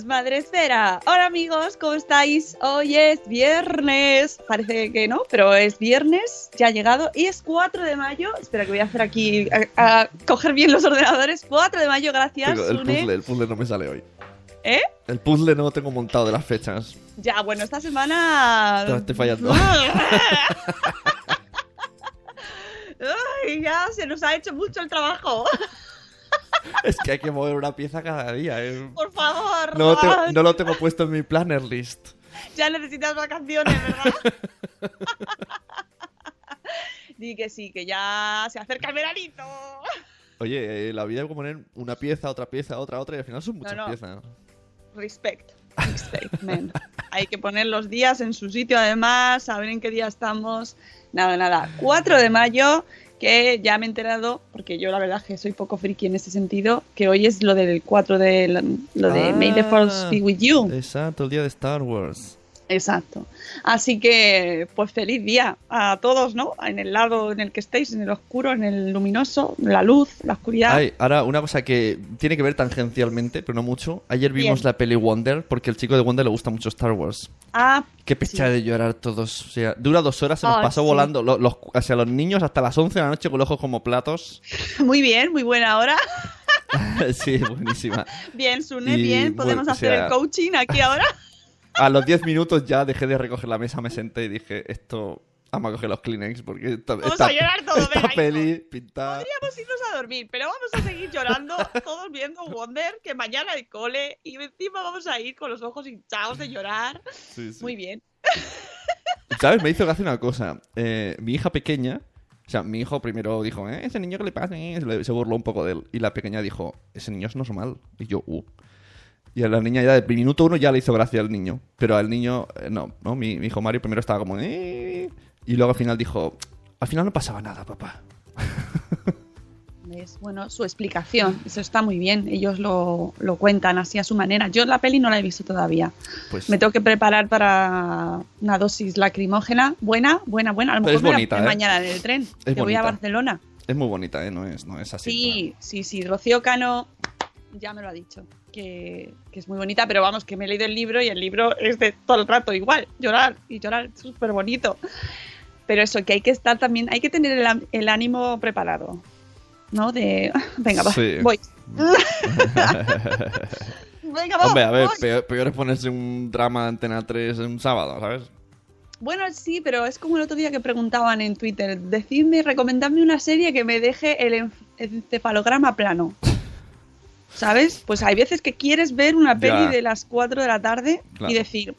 Madre Esfera. Hola amigos, ¿cómo estáis? Hoy es viernes. Parece que no, pero es viernes, ya ha llegado y es 4 de mayo. Espera que voy a hacer aquí, a, a coger bien los ordenadores. 4 de mayo, gracias. El Sune. puzzle, el puzzle no me sale hoy. ¿Eh? El puzzle no lo tengo montado de las fechas. Ya, bueno, esta semana... Te estoy fallando. Ay, ya se nos ha hecho mucho el trabajo. es que hay que mover una pieza cada día. eh. Por favor. No, lo tengo- Ron. no lo tengo puesto en mi planner list. Ya necesitas vacaciones, ¿verdad? Di que sí, que ya se acerca el veranito. Oye, eh, la vida hay que poner una pieza, otra pieza, otra, otra y al final son muchas no. piezas. Respect. Respect, man. Hay que poner los días en su sitio, además, saber en qué día estamos. Nada, nada. 4 de mayo, que ya me he enterado, porque yo la verdad es que soy poco friki en ese sentido, que hoy es lo del 4 de lo de May the Force be with you. Exacto, el día de Star Wars. Exacto. Así que, pues feliz día a todos, ¿no? En el lado en el que estéis, en el oscuro, en el luminoso, la luz, la oscuridad. Ay, ahora una cosa que tiene que ver tangencialmente, pero no mucho. Ayer vimos Bien. la peli Wonder, porque al chico de Wonder le gusta mucho Star Wars. Ah, Qué pecha de llorar todos. O sea, dura dos horas, se nos Ay, pasó sí. volando. Lo- Los, o sea, los niños hasta las 11 de la noche con los ojos como platos. muy bien, muy buena hora. sí, buenísima. Bien, Sune, Y, bien. Podemos bueno, o hacer sea- el coaching aquí ahora. A los 10 minutos ya dejé de recoger la mesa, me senté y dije, esto, vamos a coger los Kleenex porque esta, Vamos esta- a llorar todos, esta venga, peli pinta... Podríamos irnos a dormir, pero vamos a seguir llorando, todos viendo Wonder, que mañana hay cole y encima vamos a ir con los ojos hinchados de llorar. Sí, sí. Muy bien. ¿Sabes? Me hizo gracia una cosa. Eh, mi hija pequeña, o sea, mi hijo primero dijo, "Eh, ese niño que le pasa, eh", se burló un poco de él. Y la pequeña dijo, ese niño es normal. Y yo, uh. Y a la niña ya de minuto uno ya le hizo gracia al niño. Pero al niño, eh, no, ¿no? Mi, mi hijo Mario primero estaba como, "Eh", Y luego al final dijo, al final no pasaba nada, papá. Es bueno su explicación, eso está muy bien. Ellos lo, lo cuentan así a su manera. Yo la peli no la he visto todavía. Pues Me tengo que preparar para una dosis lacrimógena. Buena, buena, buena. A lo mejor es me la bonita, ¿eh? mañana en el tren. Es que voy a bonita. Barcelona. es muy bonita, ¿eh? No es, no es así. Sí, sí, sí. Rocío Cano ya me lo ha dicho. Que, que es muy bonita, pero vamos, que me he leído el libro y el libro es de todo el rato igual. Llorar y llorar, súper bonito. Pero eso, que hay que estar también, hay que tener el, el ánimo preparado. ¿No? De. Venga, va, Sí. voy. Venga, va. Hombre, a ver, voy. peor, peor es ponerse un drama de Antena 3 en un sábado, ¿sabes? Bueno, sí, pero es como el otro día que preguntaban en Twitter. Decidme, recomendadme una serie que me deje el encefalograma plano. ¿Sabes? Pues hay veces que quieres ver una peli Ya. de las 4 de la tarde Claro. y decir,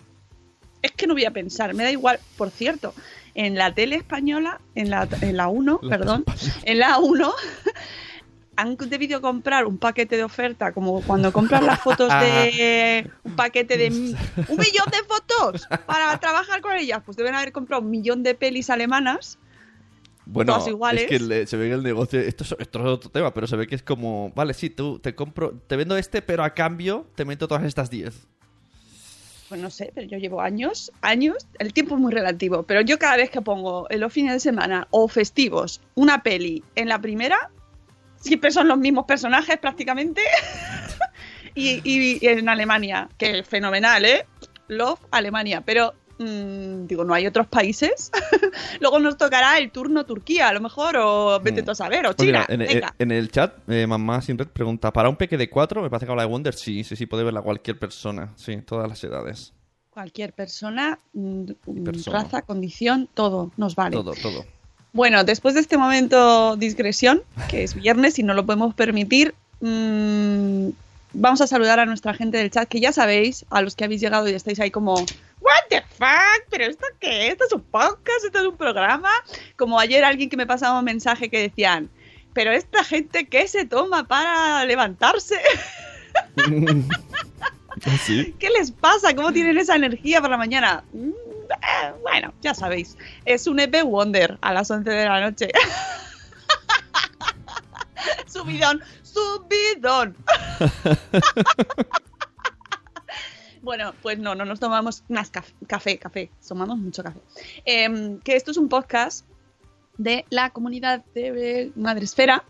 es que no voy a pensar, me da igual. Por cierto, en la tele española, en la, en la 1, La perdón, en la 1 han debido comprar un paquete de oferta, como cuando compras las fotos de un paquete de un millón de fotos para trabajar con ellas, pues deben haber comprado un millón de pelis alemanas. Bueno, Todas iguales. es que le- se ve que el negocio, esto es, esto es otro tema, pero se ve que es como, vale, sí, tú te compro, te vendo este, pero a cambio te meto todas estas 10. Pues no sé, pero yo llevo años, años, el tiempo es muy relativo, pero yo cada vez que pongo en los fines de semana o festivos una peli en la primera, siempre son los mismos personajes prácticamente. y, y- y en Alemania, que es fenomenal, ¿eh? Love Alemania, pero mm, digo, no hay otros países. Luego nos tocará el turno Turquía, a lo mejor, o vete Mm. tú a saber, o Pues China. mira, en, venga. en el chat, eh, mamá sin red pregunta, ¿para un peque de 4? Me parece que habla de Wonder. Sí, sí, sí, puede verla cualquier persona. Sí, todas las edades. Cualquier persona, mm, Persona. raza, condición, todo nos vale. Todo, todo. Bueno, después de este momento discreción, que es viernes y no lo podemos permitir, vamos a saludar a nuestra gente del chat, que ya sabéis, a los que habéis llegado y estáis ahí como, ¿What the fuck? ¿Pero esto qué? ¿Esto es un podcast? ¿Esto es un programa? Como ayer alguien que me pasaba un mensaje que decían, ¿pero esta gente qué se toma para levantarse? sí. ¿Qué les pasa? ¿Cómo tienen esa energía para la mañana? Mm, eh, bueno, ya sabéis. Es un EP Wonder a las 11 de la noche. subidón, subidón. Bueno, pues no, no nos tomamos más caf- café, café, tomamos mucho café. Em, que esto es un podcast de la comunidad de Madresfera,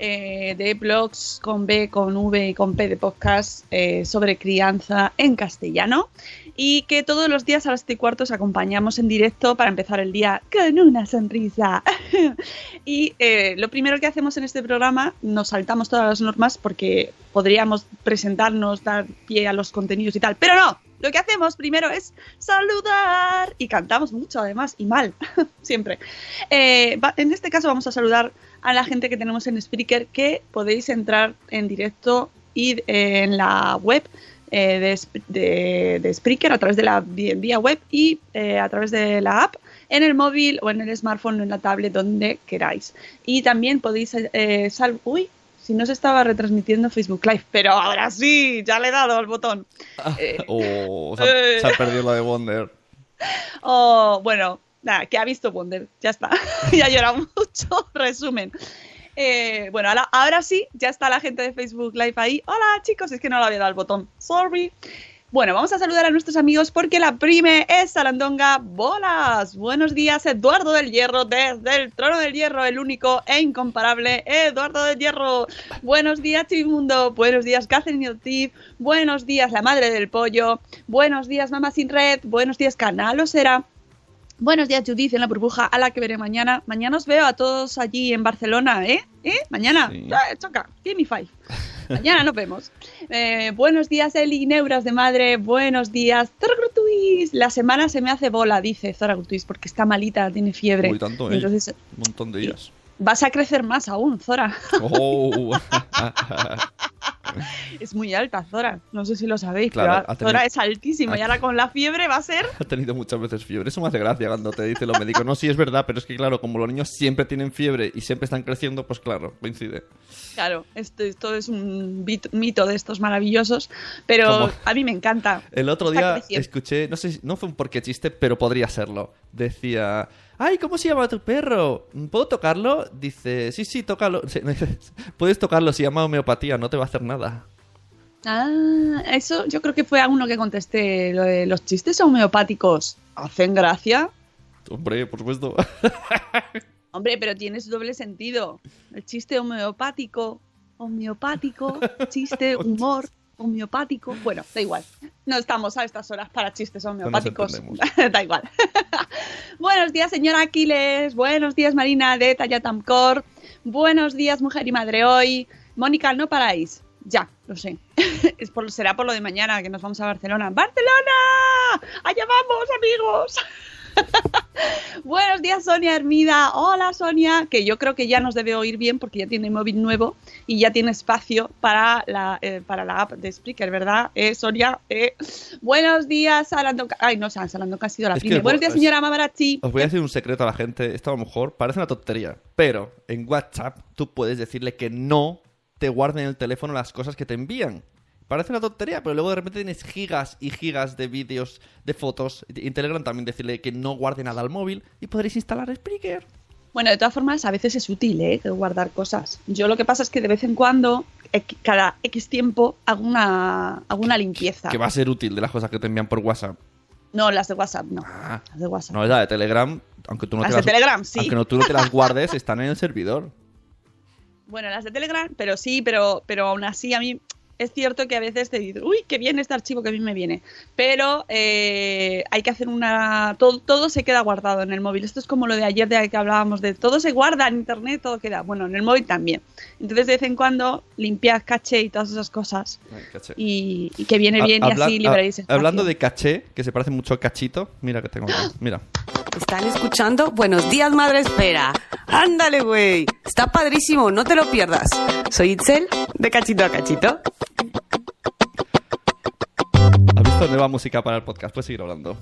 eh, de blogs con B, con V y con P de podcast eh, sobre crianza en castellano y que todos los días a las 7 y cuarto os acompañamos en directo para empezar el día con una sonrisa. y eh, lo primero que hacemos en este programa, nos saltamos todas las normas porque podríamos presentarnos, dar pie a los contenidos y tal, pero no. Lo que hacemos primero es saludar y cantamos mucho además y mal, siempre. En este caso vamos a saludar a la gente que tenemos en Spreaker que podéis entrar en directo y eh, en la web eh, de, Sp- de, de Spreaker a través de la vía web y eh, a través de la app en el móvil o en el smartphone o en la tablet donde queráis. Y también podéis eh, sal uy, si no se estaba retransmitiendo Facebook Live, pero ahora sí, ya le he dado al botón. Oh, se ha, Eh. se ha perdido lo de Wonder. Oh, bueno, nada, que ha visto Wonder, ya está. ya ha llorado mucho, resumen. Eh, bueno, ahora, ahora sí, ya está la gente de Facebook Live ahí. Hola chicos, es que no le había dado el botón. Sorry. Bueno, vamos a saludar a nuestros amigos porque la prime es Sarandonga Bolas. Buenos días, Eduardo del Hierro, desde el trono del Hierro, el único e incomparable Eduardo del Hierro. Buenos días, Chivimundo. Buenos días, Catherine Otif. Buenos días, la madre del pollo. Buenos días, Mamá Sin Red. Buenos días, Canal Osera. Buenos días, Judith, en la burbuja, a la que veré mañana. Mañana os veo a todos allí en Barcelona, ¿eh? ¿Eh? Mañana. Sí. Ah, choca, give me five. Mañana nos vemos. Eh, buenos días, Eli, Neuras de Madre. Buenos días, Zora Grutuis. La semana se me hace bola, dice Zora Grutuis, porque está malita, tiene fiebre. Uy, tanto, ¿eh? Entonces, Un montón de días. vas a crecer más aún, Zora. Oh. Es muy alta, Zora. No sé si lo sabéis, Claro, pero tenido- Zora es altísima y ahora con la fiebre va a ser. ha tenido muchas veces fiebre. Eso me hace gracia cuando te dicen los médicos. No, sí es verdad, pero es que claro, como los niños siempre tienen fiebre y siempre están creciendo, pues claro, coincide. Claro, esto, esto es un mito de estos maravillosos, pero Como- a mí me encanta. El otro día escuché, no sé, no fue un porqué chiste, pero podría serlo. Decía, ay, ¿cómo se llama tu perro? ¿Puedo tocarlo? Dice, sí, sí, tócalo. Puedes tocarlo, se llama homeopatía, no te va a hacer nada. Ah, eso yo creo que fue a uno que contesté, lo de los chistes homeopáticos. ¿Hacen gracia? Hombre, por supuesto. Hombre, pero tiene su doble sentido. El chiste homeopático, homeopático, chiste, humor, homeopático. Bueno, da igual. No estamos a estas horas para chistes homeopáticos. da igual. Buenos días, señora Aquiles. Buenos días, Marina de Tallatamcor. Buenos días, mujer y madre hoy. Mónica, no paráis. Ya, lo sé. Es por, será por lo de mañana que nos vamos a Barcelona. ¡Barcelona! ¡Allá vamos, amigos! Buenos días, Sonia Hermida. Hola, Sonia, que yo creo que ya nos debe oír bien porque ya tiene móvil nuevo y ya tiene espacio para la, eh, para la app de Spreaker, ¿verdad? Eh, Sonia, eh. Buenos días, Salando. Ay, no, Salando, que ha sido la pyme. Buenos días, señora Mamarazzi. Os voy a decir un secreto a la gente. Esto a lo mejor parece una tontería. Pero en WhatsApp tú puedes decirle que no te guarden en el teléfono las cosas que te envían. Parece una tontería, pero luego de repente tienes gigas y gigas de vídeos, de fotos. Y en Telegram también decirle que no guarde nada al móvil y podréis instalar Spreaker. Bueno, de todas formas, a veces es útil, ¿eh? Guardar cosas. Yo lo que pasa es que de vez en cuando, equ- cada X tiempo, hago una, hago una limpieza. Que va a ser útil de las cosas que te envían por WhatsApp. No, las de WhatsApp, no. Ah. Las de WhatsApp. No, la de Telegram, aunque tú no Las te de Telegram, sí. Aunque no, tú no te las guardes, están en el servidor. Bueno, las de Telegram, pero sí, pero, pero aún así a mí es cierto que a veces te dices, uy, qué bien este archivo que a mí me viene. Pero eh, hay que hacer una... Todo, todo se queda guardado en el móvil. Esto es como lo de ayer de que hablábamos de todo se guarda en internet, todo queda. Bueno, en el móvil también. Entonces de vez en cuando limpiad caché y todas esas cosas. Ay. Y, y que viene bien y Habla- así liberaréis ha- espacio. Hablando de caché, que se parece mucho a cachito. Mira que tengo. Mira. Están escuchando Buenos Días Madre Espera. Ándale, güey. Está padrísimo, no te lo pierdas. Soy Itzel, de Cachito a Cachito. ¿Has visto nueva música para el podcast? Puedes seguir hablando.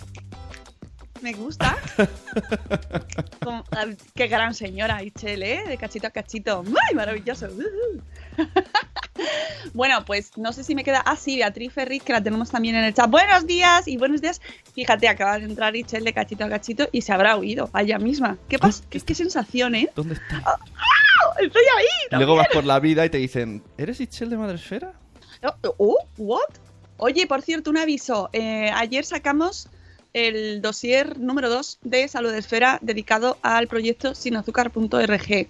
Me gusta. Como- ah, qué gran señora, Ichel, ¿eh? De cachito a cachito. ¡Ay, maravilloso! Bueno, pues no sé si me queda. Ah, sí, Beatriz Ferriz, que la tenemos también en el chat. Buenos días y buenos días. Fíjate, acaba de entrar Ichel de cachito a cachito y se habrá oído a ella misma. ¿Qué pasa? ¿Qué, qué sensación, eh? ¿Dónde está? ¡Ah! ¡Estoy ahí! Luego vas por la vida y te dicen, ¿eres Itchel de Madresfera? Oh, oh, ¿what? Oye, por cierto, un aviso. Eh, ayer sacamos el dossier número 2 de Salud Esfera dedicado al proyecto sinazúcar.org.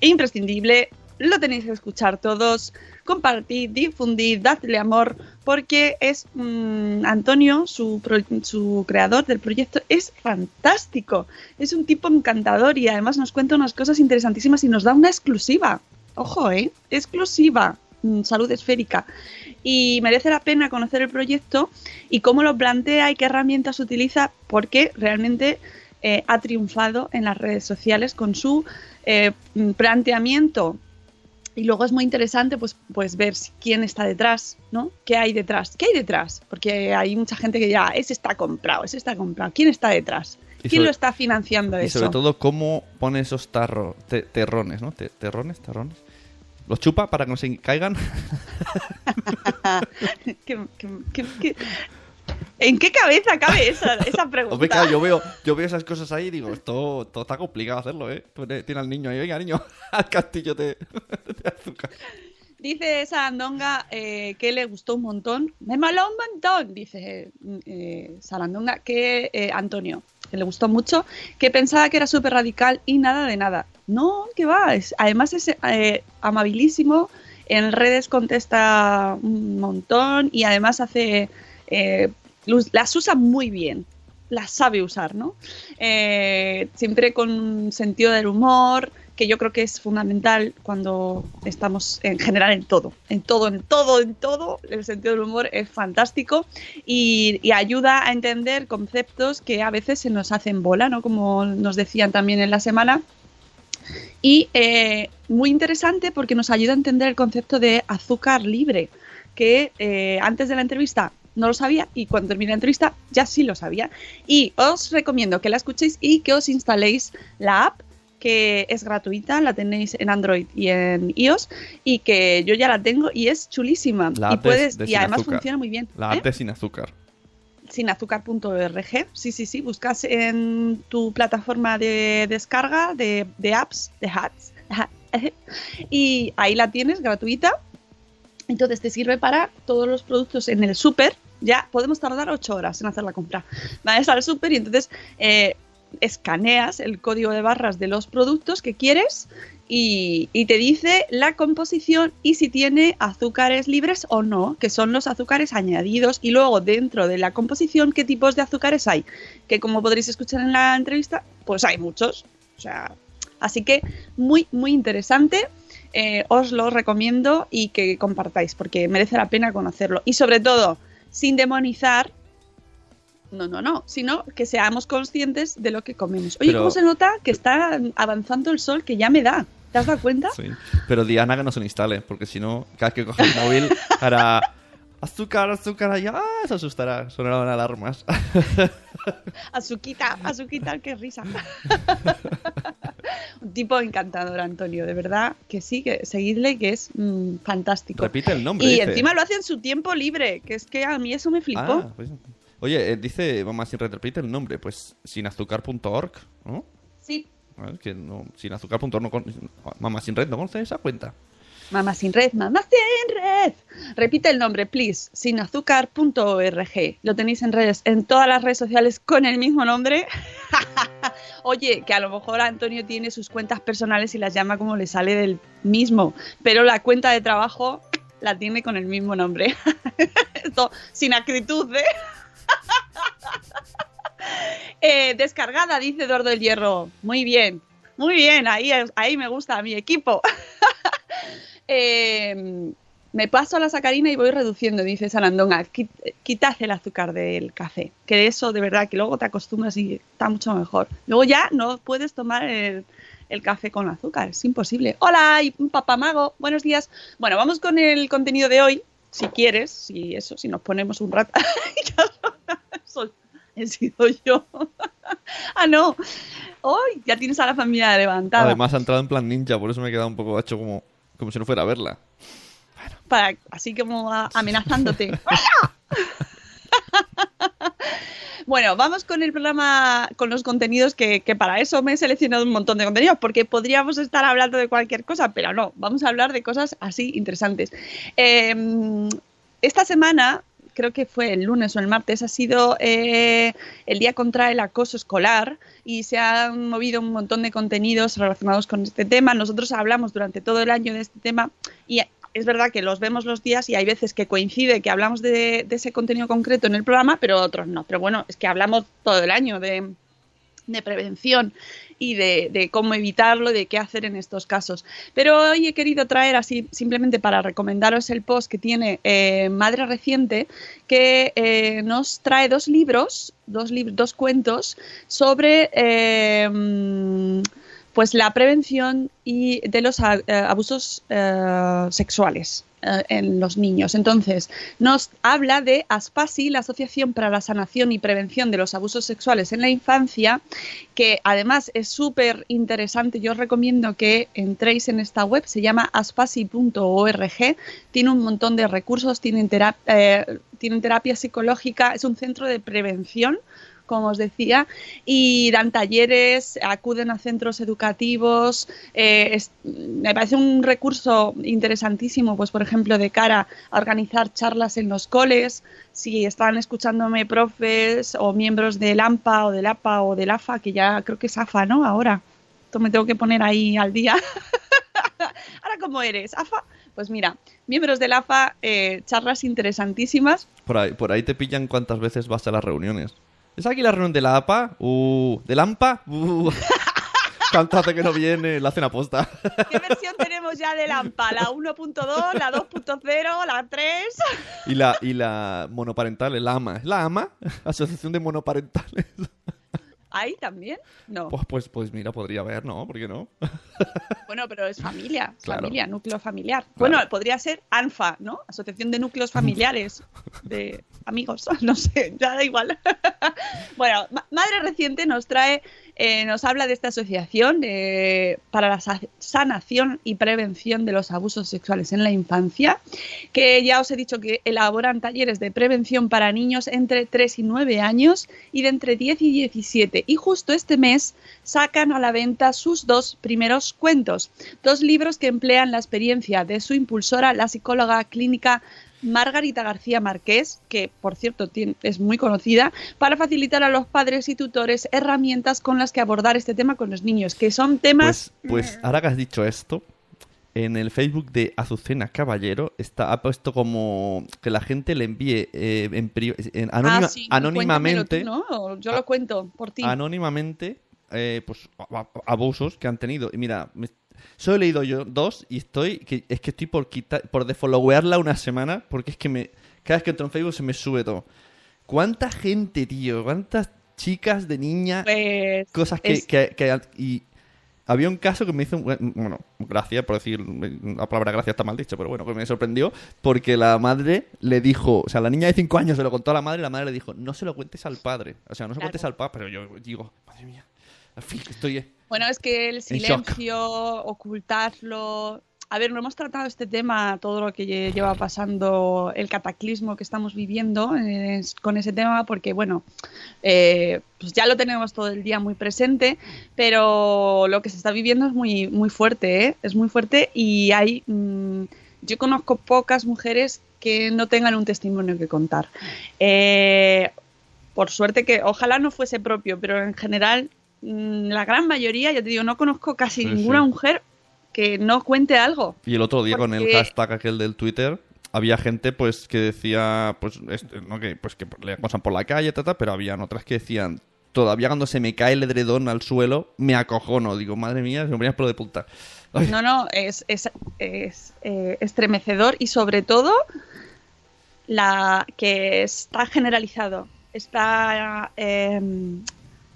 Imprescindible, lo tenéis que escuchar todos, compartid, difundid, dadle amor, porque es mm, Antonio, su, creador del proyecto, es fantástico. Es un tipo encantador y además nos cuenta unas cosas interesantísimas y nos da una exclusiva. Ojo, ¿eh? Exclusiva. Mm, Salud esférica. Y merece la pena conocer el proyecto y cómo lo plantea y qué herramientas utiliza, porque realmente eh, ha triunfado en las redes sociales con su eh, mm, planteamiento. Y luego es muy interesante pues, pues ver quién está detrás, ¿no? ¿Qué hay detrás? ¿Qué hay detrás? Porque hay mucha gente que ya, ese está comprado, ese está comprado. ¿Quién está detrás? ¿Quién sobre- lo está financiando Y eso? sobre todo, ¿cómo pone esos tarros, te- terrones, ¿no? Te- terrones, terrones. ¿Los chupa para que no se caigan? ¿Qué- qué- qué- ¿En qué cabeza cabe esa, esa pregunta? Hombre, claro, yo veo, yo veo esas cosas ahí y digo, esto, todo está complicado hacerlo, ¿eh? Tiene al niño ahí, venga, niño, al castillo de, de azúcar. Dice esa andonga eh, que le gustó un montón. Me moló un montón, dice eh, Sarandonga, que eh, Antonio, que le gustó mucho, que pensaba que era súper radical y nada de nada. No, que va. es- además es eh, amabilísimo, en redes contesta un montón y además hace... eh, las usa muy bien, las sabe usar, ¿no? Eh, siempre con sentido del humor, que yo creo que es fundamental cuando estamos en general en todo, en todo, en todo, en todo, el sentido del humor es fantástico y, y ayuda a entender conceptos que a veces se nos hacen bola, ¿no? Como nos decían también en la semana. Y eh, muy interesante porque nos ayuda a entender el concepto de azúcar libre, que eh, antes de la entrevista no lo sabía y cuando terminé la entrevista ya sí lo sabía. Y os recomiendo que la escuchéis y que os instaléis la app que es gratuita, la tenéis en Android y en iOS y que yo ya la tengo y es chulísima La y puedes de y además azúcar. funciona muy bien. La ¿eh? app de sin azúcar. sinazúcar.org. Sí, sí, sí. Buscas en tu plataforma de descarga de, de apps, de hats. Y ahí la tienes gratuita. Entonces te sirve para todos los productos en el súper. Ya podemos tardar 8 horas en hacer la compra. Vas al súper y entonces eh, escaneas el código de barras de los productos que quieres y, y te dice la composición y si tiene azúcares libres o no, que son los azúcares añadidos y luego dentro de la composición qué tipos de azúcares hay, que como podréis escuchar en la entrevista, pues hay muchos. O sea, así que muy, muy interesante. Eh, os lo recomiendo y que compartáis porque merece la pena conocerlo. Y sobre todo, sin demonizar no, no, no, sino que seamos conscientes de lo que comemos. Oye, Pero- ¿cómo se nota que está avanzando el sol que ya me da? ¿Te has dado cuenta? Sí. Pero Diana que no se lo instale, porque si no, cada vez que coge el móvil hará azúcar, azúcar, y ¡ah! se asustará, sonarán alarmas. Azuquita, Azuquita, qué risa. Un tipo encantador, Antonio, de verdad que sí, que seguidle, que es mm, fantástico. Repite el nombre. y dice. encima lo hace en su tiempo libre, que es que a mí eso me flipó. Ah, pues- Oye, eh, dice, mamá, sin red, repite el nombre, pues sinazúcar.org, ¿no? Sí, A ver, que no, sinazúcar.org, no con- mamá sin red, ¿no conoce esa cuenta? Mamá sin red, mamá sin red. Repite el nombre, please, sinazúcar.org. Lo tenéis en redes, en todas las redes sociales con el mismo nombre. Oye, que a lo mejor Antonio tiene sus cuentas personales y las llama como le sale del mismo, pero la cuenta de trabajo la tiene con el mismo nombre. Esto sin acritud, ¿eh? Eh, descargada, dice Eduardo del Hierro. Muy bien, muy bien, ahí, ahí me gusta mi equipo. Eh, me paso a la sacarina y voy reduciendo, dice Sarandonga. Qui- Quitas el azúcar del café, que de eso de verdad que luego te acostumbras y está mucho mejor. Luego ya no puedes tomar el, café con azúcar, es imposible. Hola, un papamago, buenos días. Bueno, vamos con el contenido de hoy, si quieres, si eso, si nos ponemos un rato. He sido yo. ah, no. Hoy ya tienes a la familia levantada. Además ha entrado en plan ninja, por eso me he quedado un poco hecho como, como si no fuera a verla. para así como a- amenazándote. bueno, vamos con el programa, con los contenidos que, que para eso me he seleccionado un montón de contenidos, porque podríamos estar hablando de cualquier cosa, pero no, vamos a hablar de cosas así interesantes. Eh, esta semana, creo que fue el lunes o el martes, ha sido eh, el día contra el acoso escolar y se han movido un montón de contenidos relacionados con este tema. Nosotros hablamos durante todo el año de este tema y es verdad que los vemos los días y hay veces que coincide que hablamos de, de ese contenido concreto en el programa, pero otros no. Pero bueno, es que hablamos todo el año de, de prevención y de, cómo evitarlo, de qué hacer en estos casos. Pero hoy he querido traer así simplemente para recomendaros el post que tiene eh, Madre Reciente, que eh, nos trae dos libros, dos, dos cuentos sobre eh, pues la prevención y de los abusos sexuales eh, en los niños. Entonces, nos habla de ASPASI, la Asociación para la Sanación y Prevención de los Abusos Sexuales en la Infancia, que además es súper interesante. Yo os recomiendo que entréis en esta web, se llama aspasi.org, tiene un montón de recursos, tienen, eh, tienen terapia psicológica, es un centro de prevención como os decía, y dan talleres, acuden a centros educativos. eh, me parece un recurso interesantísimo, pues por ejemplo, de cara a organizar charlas en los coles. Si están escuchándome profes o miembros del AMPA o del APA o del AFA, que ya creo que es AFA, ¿no? Ahora. Me tengo que poner ahí al día. Ahora, ¿cómo eres? ¿AFA? Pues mira, miembros del AFA, eh, charlas interesantísimas. Por ahí, por ahí te pillan cuántas veces vas a las reuniones. ¿Es aquí la reunión de la APA? Uh, ¿Del AMPA? Uh. ¿Cuánto hace que no viene? La hacen aposta. ¿Qué versión tenemos ya del AMPA? ¿La 1.2, la 2.0, la 3? Y la, y la monoparental, la AMA. ¿Es la AMA? Asociación de Monoparentales. ¿Ahí también? No. Pues, pues, pues mira, podría haber, ¿no? ¿Por qué no? Bueno, pero es familia, es Claro. familia, núcleo familiar. Bueno, podría ser ANFA, ¿no? Asociación de Núcleos Familiares de Amigos, no sé, ya da igual. bueno, Ma- Madre Reciente nos trae, eh, nos habla de esta asociación eh, para la sa- sanación y prevención de los abusos sexuales en la infancia, que ya os he dicho que elaboran talleres de prevención para niños entre 3 y 9 años y de entre 10 y 17. Y justo este mes sacan a la venta sus dos primeros cuentos, dos libros que emplean la experiencia de su impulsora, la psicóloga clínica Margarita García Márquez, que por cierto es muy conocida, para facilitar a los padres y tutores herramientas con las que abordar este tema con los niños, que son temas... Pues, pues ahora que has dicho esto, en el Facebook de Azucena Caballero está, ha puesto como que la gente le envíe eh, en en anónima- Ah, sí, anónimamente, tú, ¿no? Yo lo cuento por ti. anónimamente eh, pues, abusos que han tenido. Y mira, me- solo he leído yo dos y estoy que es que estoy por quitar por defollowearla una semana porque es que me cada vez que entro en Facebook se me sube todo. ¿Cuánta gente, tío? ¿Cuántas chicas de niña? Pues. cosas que, es- que- que- y había un caso que me hizo bueno gracia por decir la palabra gracia está mal dicho pero bueno que me sorprendió porque la madre le dijo o sea la niña de 5 años se lo contó a la madre y la madre le dijo no se lo cuentes al padre o sea no se lo Claro. cuentes al padre pero yo digo madre mía estoy Bueno, es que el silencio, ocultarlo. A ver, no hemos tratado este tema, todo lo que lle- lleva pasando, el cataclismo que estamos viviendo eh, es- con ese tema, porque bueno, eh, pues ya lo tenemos todo el día muy presente, pero lo que se está viviendo es muy, muy fuerte, ¿eh? es muy fuerte y hay, mm, yo conozco pocas mujeres que no tengan un testimonio que contar. Eh, por suerte que ojalá no fuese propio, pero en general la gran mayoría, ya te digo, no conozco casi Sí, ninguna sí. mujer que no cuente algo. y el otro día con el hashtag aquel del Twitter había gente pues que decía pues este, no que pues que le acosan por la calle tata, pero habían otras que decían todavía cuando se me cae el edredón al suelo me acojono digo madre mía se me ponía pelo de punta Ay. No, no, es, es, es, eh, estremecedor y sobre todo la que está generalizado, está eh,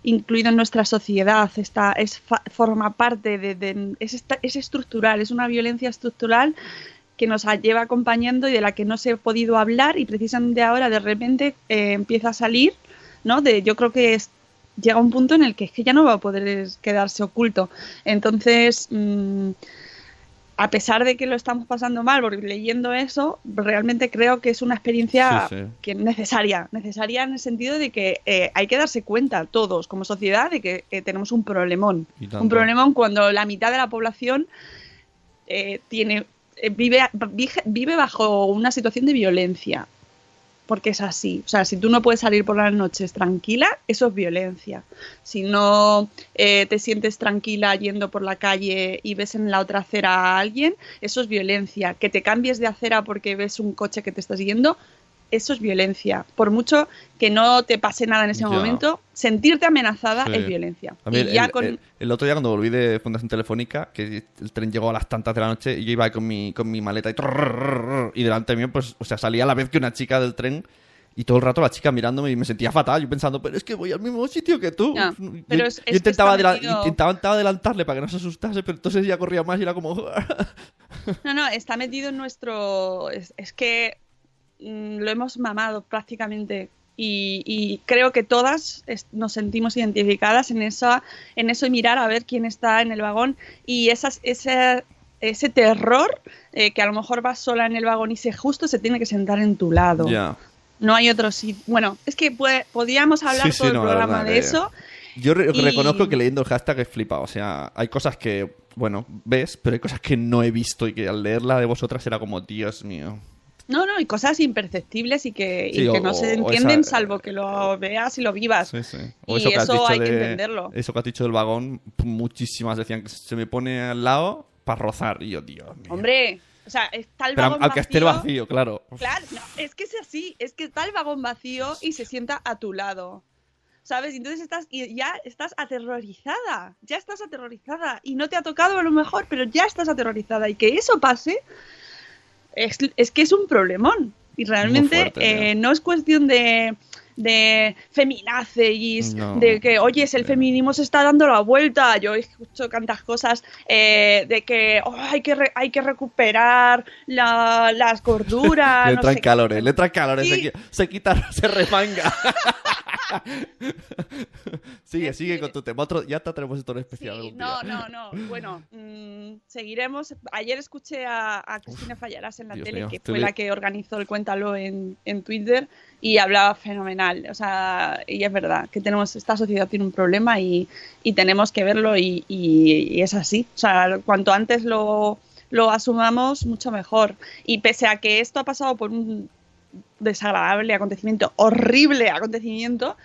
incluido en nuestra sociedad, está, es, forma parte de, de- es, es estructural, es una violencia estructural que nos lleva acompañando y de la que no se ha podido hablar y precisamente ahora de repente eh, empieza a salir, ¿no? Yo creo que es- llega un punto en el que es que ya no va a poder quedarse oculto. Entonces, mm, a pesar de que lo estamos pasando mal, porque leyendo eso, realmente creo que es una experiencia Sí, sí. que necesaria, necesaria en el sentido de que eh, hay que darse cuenta todos como sociedad de que eh, tenemos un problemón, un problemón cuando la mitad de la población eh, tiene eh, vive vive bajo una situación de violencia, porque es así. O sea, si tú no puedes salir por las noches tranquila, eso es violencia. Si no eh, te sientes tranquila yendo por la calle y ves en la otra acera a alguien, eso es violencia. Que te cambies de acera porque ves un coche que te está siguiendo, eso es violencia. Por mucho que no te pase nada en ese Ya. momento, sentirte amenazada Sí. es violencia. Y el, ya con... el- el otro día cuando volví de Fundación Telefónica, que el tren llegó a las tantas de la noche y yo iba con mi, con mi maleta y, y delante mío, pues, o sea, salía a la vez que una chica del tren y todo el rato la chica mirándome y me sentía fatal. Yo pensando, pero es que voy al mismo sitio que tú. Ya, Yo- pero yo, es- es yo intentaba, metido- intentaba, intentaba adelantarle para que no se asustase, pero entonces ella corría más y era como... No, no, está metido en nuestro... Es, es que lo hemos mamado prácticamente y, y creo que todas nos sentimos identificadas en, esa, en eso y mirar a ver quién está en el vagón y esas, ese, ese terror eh, que a lo mejor vas sola en el vagón y se justo se tiene que sentar en tu lado. No hay otro sitio. Bueno, es que puede- podríamos hablar Sí, todo el no, programa de que- eso. Yo re- Y- reconozco que leyendo el hashtag he flipado. O sea, hay cosas que, bueno, ves, pero hay cosas que no he visto y que al leerla de vosotras era como, Dios mío. No, no, y cosas imperceptibles y que, y Sí, que o- no se entienden esa- salvo que lo veas y lo vivas. Sí, sí. Y eso hay que entenderlo. Eso que has dicho del vagón, muchísimas decían que se me pone al lado para rozar. Y yo, Dios mío. Hombre, o sea, está el Pero vagón al que esté vacío. vacío, claro. Claro, no, es que es así, es que está el vagón vacío y se sienta a tu lado. ¿Sabes? Y Entonces estás y ya estás aterrorizada, ya estás aterrorizada y no te ha tocado a lo mejor, pero ya estás aterrorizada y que eso pase es, es que es un problemón y realmente fuerte, eh, no es cuestión de de feminazis, No. de que, oye, el feminismo se está dando la vuelta. Yo escucho tantas cosas eh, de que oh, hay, que re- hay que recuperar la- las gorduras. le no traen sé qué. calores, le traen calores. Qui- se quita, se remanga. sigue, sigue con tu tema. Otro, ya te tenemos esto en especial. Sí, no, día. no, no. Bueno, mm, seguiremos. Ayer escuché a, a Cristina Fallarás en la Dios tele, mío, que fue la que organizó el Cuéntalo en, en Twitter, y hablaba fenomenal. O sea, y es verdad que tenemos esta sociedad tiene un problema y, y tenemos que verlo y, y- y es así. O sea, cuanto antes lo, lo asumamos, mucho mejor. Y pese a que esto ha pasado por un desagradable acontecimiento, horrible acontecimiento,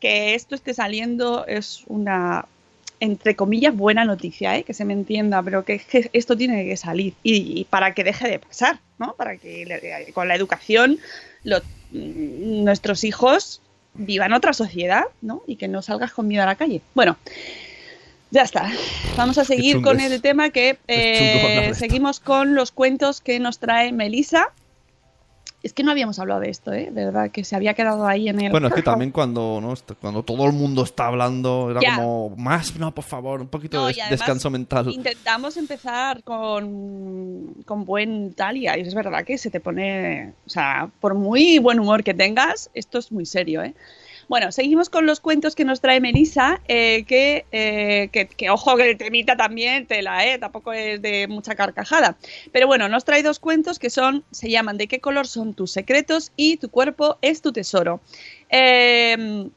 que esto esté saliendo es una, entre comillas, buena noticia, ¿eh? que se me entienda, pero que, que esto tiene que salir y, y para que deje de pasar, ¿no? Para que le- con la educación lo- mm, nuestros hijos vivan otra sociedad, ¿no? Y que no salgas con miedo a la calle. Bueno, ya está. Vamos a seguir con el tema que eh, seguimos con los cuentos que nos trae Melisa. Es que no habíamos hablado de esto, ¿eh? De verdad, que se había quedado ahí en el... Bueno, es que también cuando, ¿no? Cuando todo el mundo está hablando, era Ya. como, más, no, por favor, un poquito No, de descanso mental. Intentamos empezar con, con buen tal y es verdad que se te pone, o sea, por muy buen humor que tengas, esto es muy serio, ¿eh? Bueno, seguimos con los cuentos que nos trae Melissa, eh, que, eh, que, que, ojo, que temita también, tela, ¿eh? Tampoco es de mucha carcajada. Pero bueno, nos trae dos cuentos que son, se llaman ¿De qué color son tus secretos? y Tu cuerpo es tu tesoro. Eh,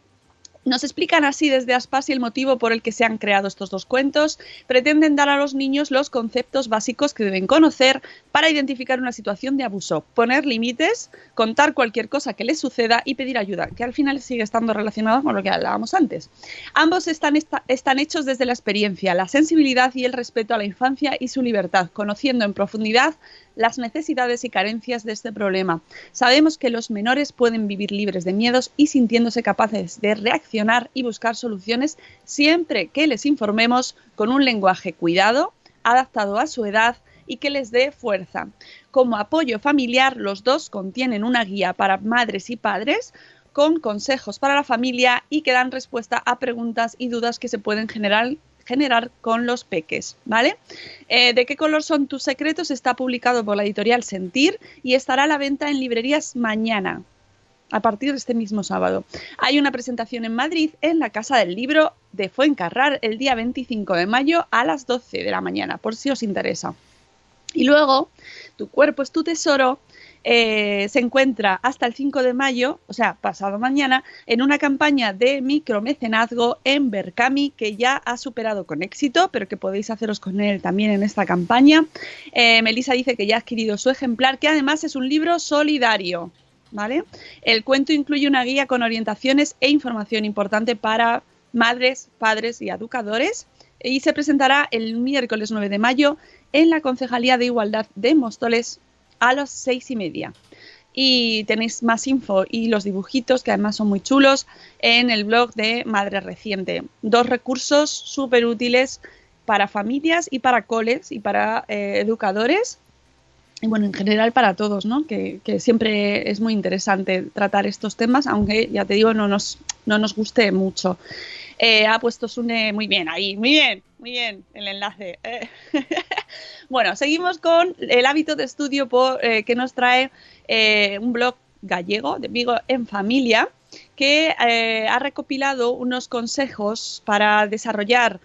nos explican así desde Aspasi el motivo por el que se han creado estos dos cuentos. Pretenden dar a los niños los conceptos básicos que deben conocer para identificar una situación de abuso, poner límites, contar cualquier cosa que les suceda y pedir ayuda, que al final sigue estando relacionado con lo que hablábamos antes. Ambos están, hechos desde la experiencia, la sensibilidad y el respeto a la infancia y su libertad, conociendo en profundidad las necesidades y carencias de este problema. Sabemos que los menores pueden vivir libres de miedos y sintiéndose capaces de reaccionar y buscar soluciones siempre que les informemos con un lenguaje cuidado, adaptado a su edad y que les dé fuerza. Como apoyo familiar, los dos contienen una guía para madres y padres con consejos para la familia y que dan respuesta a preguntas y dudas que se pueden generar generar con los peques, ¿vale? Eh, ¿De qué color son tus secretos? Está publicado por la editorial Sentir y estará a la venta en librerías mañana, a partir de este mismo sábado. Hay una presentación en Madrid en la Casa del Libro de Fuencarrar el día 25 de mayo a las 12 de la mañana, por si os interesa. Y luego, Tu cuerpo es tu tesoro eh, se encuentra hasta el 5 de mayo, o sea, pasado mañana, en una campaña de micromecenazgo en Berkami que ya ha superado con éxito, pero que podéis haceros con él también en esta campaña. Eh, Melissa dice que ya ha adquirido su ejemplar, que además es un libro solidario. ¿Vale? El cuento incluye una guía con orientaciones e información importante para madres, padres y educadores y se presentará el miércoles 9 de mayo en la Concejalía de Igualdad de Móstoles a las seis y media. Y tenéis más info y los dibujitos, que además son muy chulos, en el blog de Madre Reciente. Dos recursos súper útiles para familias y para coles y para eh, educadores. Y bueno, en general para todos, ¿no? Que, que, siempre es muy interesante tratar estos temas, aunque ya te digo, no nos, no nos guste mucho. Eh, ha puesto Sune muy bien ahí, muy bien, muy bien el enlace. Eh. bueno, seguimos con el hábito de estudio eh, que nos trae un blog gallego de Vigo en Familia que ha recopilado unos consejos para desarrollar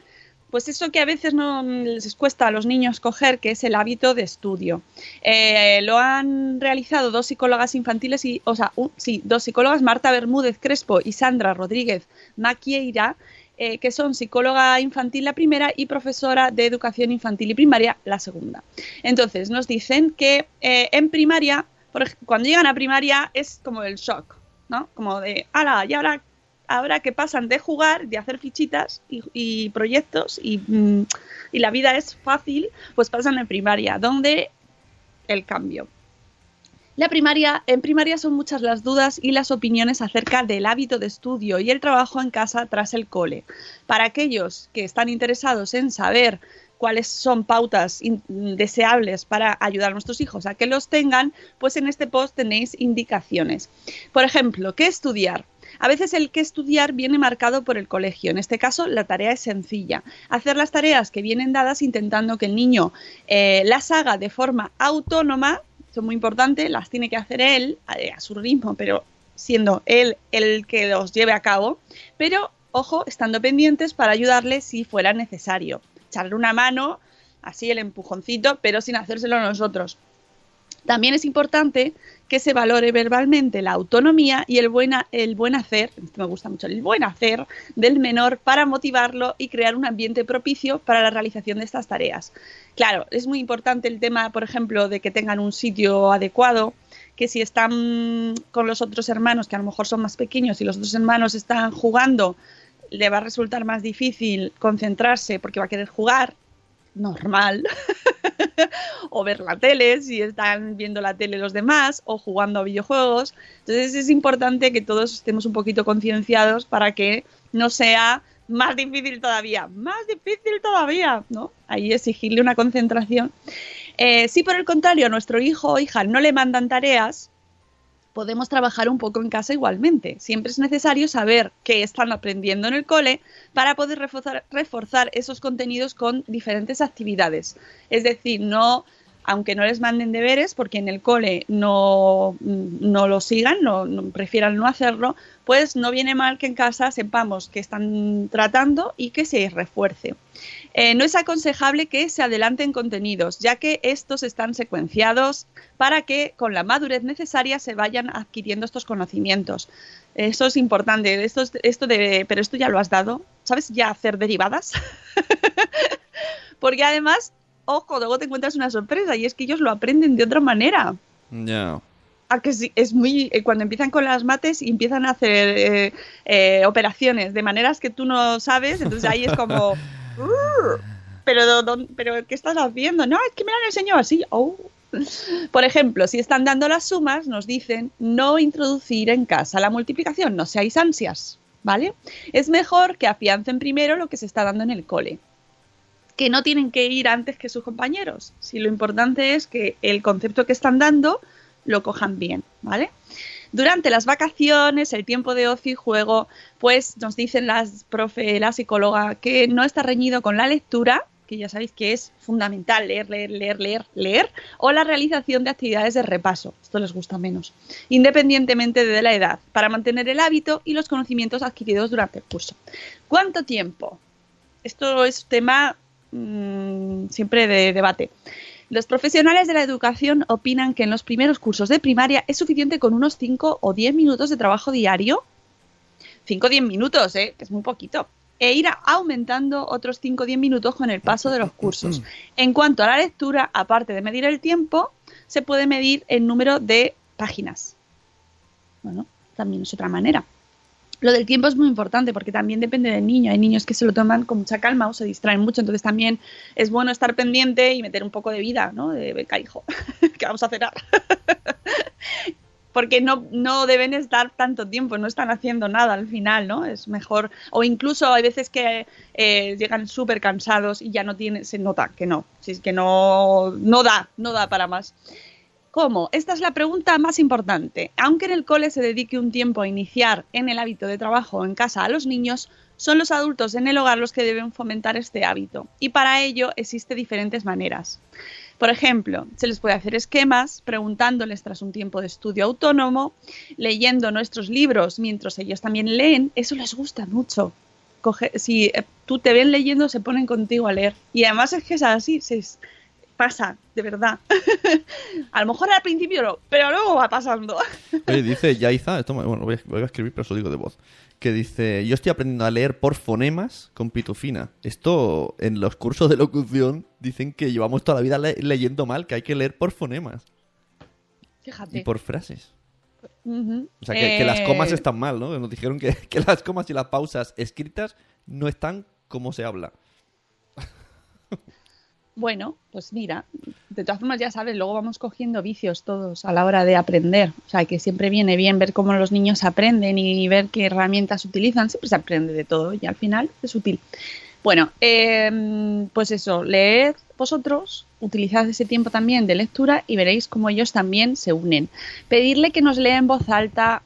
pues eso que a veces no les cuesta a los niños coger, que es el hábito de estudio. Eh, lo han realizado dos psicólogas infantiles y, o sea, un, sí, dos psicólogas, Marta Bermúdez Crespo y Sandra Rodríguez Maquieira, eh, que son psicóloga infantil la primera y profesora de educación infantil y primaria la segunda. Entonces, nos dicen que eh, en primaria, por cuando llegan a primaria es como el shock, ¿no? Como de, ala, y ahora ahora que pasan de jugar, de hacer fichitas y, proyectos y, mm, y, la vida es fácil, pues pasan en primaria, donde el cambio. La primaria, en primaria son muchas las dudas y las opiniones acerca del hábito de estudio y el trabajo en casa tras el cole. Para aquellos que están interesados en saber cuáles son pautas deseables para ayudar a nuestros hijos a que los tengan, pues en este post tenéis indicaciones. Por ejemplo, ¿qué estudiar? A veces el que estudiar viene marcado por el colegio. En este caso, la tarea es sencilla. Hacer las tareas que vienen dadas intentando que el niño eh, las haga de forma autónoma, eso es muy importante, las tiene que hacer él a, a su ritmo, pero siendo él el que los lleve a cabo. Pero, ojo, estando pendientes para ayudarle si fuera necesario. Echarle una mano, así el empujoncito, pero sin hacérselo nosotros. También es importante que se valore verbalmente la autonomía y el buen, el buen hacer, me gusta mucho, el buen hacer del menor para motivarlo y crear un ambiente propicio para la realización de estas tareas. Claro, es muy importante el tema, por ejemplo, de que tengan un sitio adecuado, que si están con los otros hermanos, que a lo mejor son más pequeños, y los otros hermanos están jugando, le va a resultar más difícil concentrarse porque va a querer jugar, normal. o ver la tele si están viendo la tele los demás o jugando a videojuegos. Entonces es importante que todos estemos un poquito concienciados para que no sea más difícil todavía, más difícil todavía, ¿no? Ahí exigirle una concentración. Eh, si por el contrario a nuestro hijo o hija no le mandan tareas, podemos trabajar un poco en casa igualmente. Siempre es necesario saber qué están aprendiendo en el cole para poder reforzar, esos contenidos con diferentes actividades. Es decir, no aunque no les manden deberes, porque en el cole no, no lo sigan, no, prefieran no hacerlo, pues no viene mal que en casa sepamos que están tratando y que se refuerce. Eh, no es aconsejable que se adelanten contenidos, ya que estos están secuenciados para que con la madurez necesaria se vayan adquiriendo estos conocimientos. Eso es importante. Esto, es- esto de, pero esto ya lo has dado. ¿Sabes ya hacer derivadas? Porque además, ojo, luego te encuentras una sorpresa y es que ellos lo aprenden de otra manera. Ya. Que sí, es muy. eh, cuando empiezan con las mates y empiezan a hacer eh, eh, operaciones de maneras que tú no sabes, entonces ahí es como. "Uh, pero, ¿dó- pero, ¿qué estás haciendo? No, es que me lo han enseñado así. Oh. Por ejemplo, si están dando las sumas, nos dicen no introducir en casa la multiplicación, no seáis ansias, ¿vale? Es mejor que afiancen primero lo que se está dando en el cole que no tienen que ir antes que sus compañeros. Si lo importante es que el concepto que están dando lo cojan bien, ¿vale? Durante las vacaciones, el tiempo de ocio y juego, pues nos dicen las profe, la psicóloga, que no está reñido con la lectura, que ya sabéis que es fundamental leer, leer, leer, leer, leer, o la realización de actividades de repaso. Esto les gusta menos, independientemente de la edad, para mantener el hábito y los conocimientos adquiridos durante el curso. ¿Cuánto tiempo? Esto es tema mm, siempre de debate. Los profesionales de la educación opinan que en los primeros cursos de primaria es suficiente con unos 5 o 10 minutos de trabajo diario. 5 o 10 minutos, ¿eh? que es muy poquito. E ir aumentando otros 5 o 10 minutos con el paso de los cursos. En cuanto a la lectura, aparte de medir el tiempo, se puede medir el número de páginas. Bueno, también es otra manera. Lo del tiempo es muy importante porque también depende del niño. Hay niños que se lo toman con mucha calma o se distraen mucho, entonces también es bueno estar pendiente y meter un poco de vida, ¿no? De venga, hijo, que vamos a cenar. porque no, no deben estar tanto tiempo, no están haciendo nada al final, ¿no? Es mejor, o incluso hay veces que eh, llegan súper cansados y ya no tienen, se nota que no, si es que no, no da, no da para más. ¿Cómo? Esta es la pregunta más importante. Aunque en el cole se dedique un tiempo a iniciar en el hábito de trabajo en casa a los niños, son los adultos en el hogar los que deben fomentar este hábito. Y para ello existen diferentes maneras. Por ejemplo, se les puede hacer esquemas preguntándoles tras un tiempo de estudio autónomo, leyendo nuestros libros mientras ellos también leen. Eso les gusta mucho. Si tú te ven leyendo, se ponen contigo a leer. Y además es que es así, se, pasa, de verdad. a lo mejor al principio no, pero luego va pasando. Oye, dice Yaiza, esto bueno, lo voy a, lo voy a escribir, pero eso digo de voz. Que dice, yo estoy aprendiendo a leer por fonemas con pitufina. Esto, en los cursos de locución, dicen que llevamos toda la vida le- leyendo mal, que hay que leer por fonemas Fíjate. y por frases. Ujú. O sea, que, que las comas Eh, están mal, ¿no? Nos dijeron que, que las comas y las pausas escritas no están como se habla. Bueno, pues mira, de todas formas ya sabes, luego vamos cogiendo vicios todos a la hora de aprender. O sea, que siempre viene bien ver cómo los niños aprenden y ver qué herramientas utilizan. Siempre se aprende de todo y al final es útil. Bueno, eh, pues eso, leed vosotros, utilizad ese tiempo también de lectura y veréis cómo ellos también se unen. Pedirle que nos lea en voz alta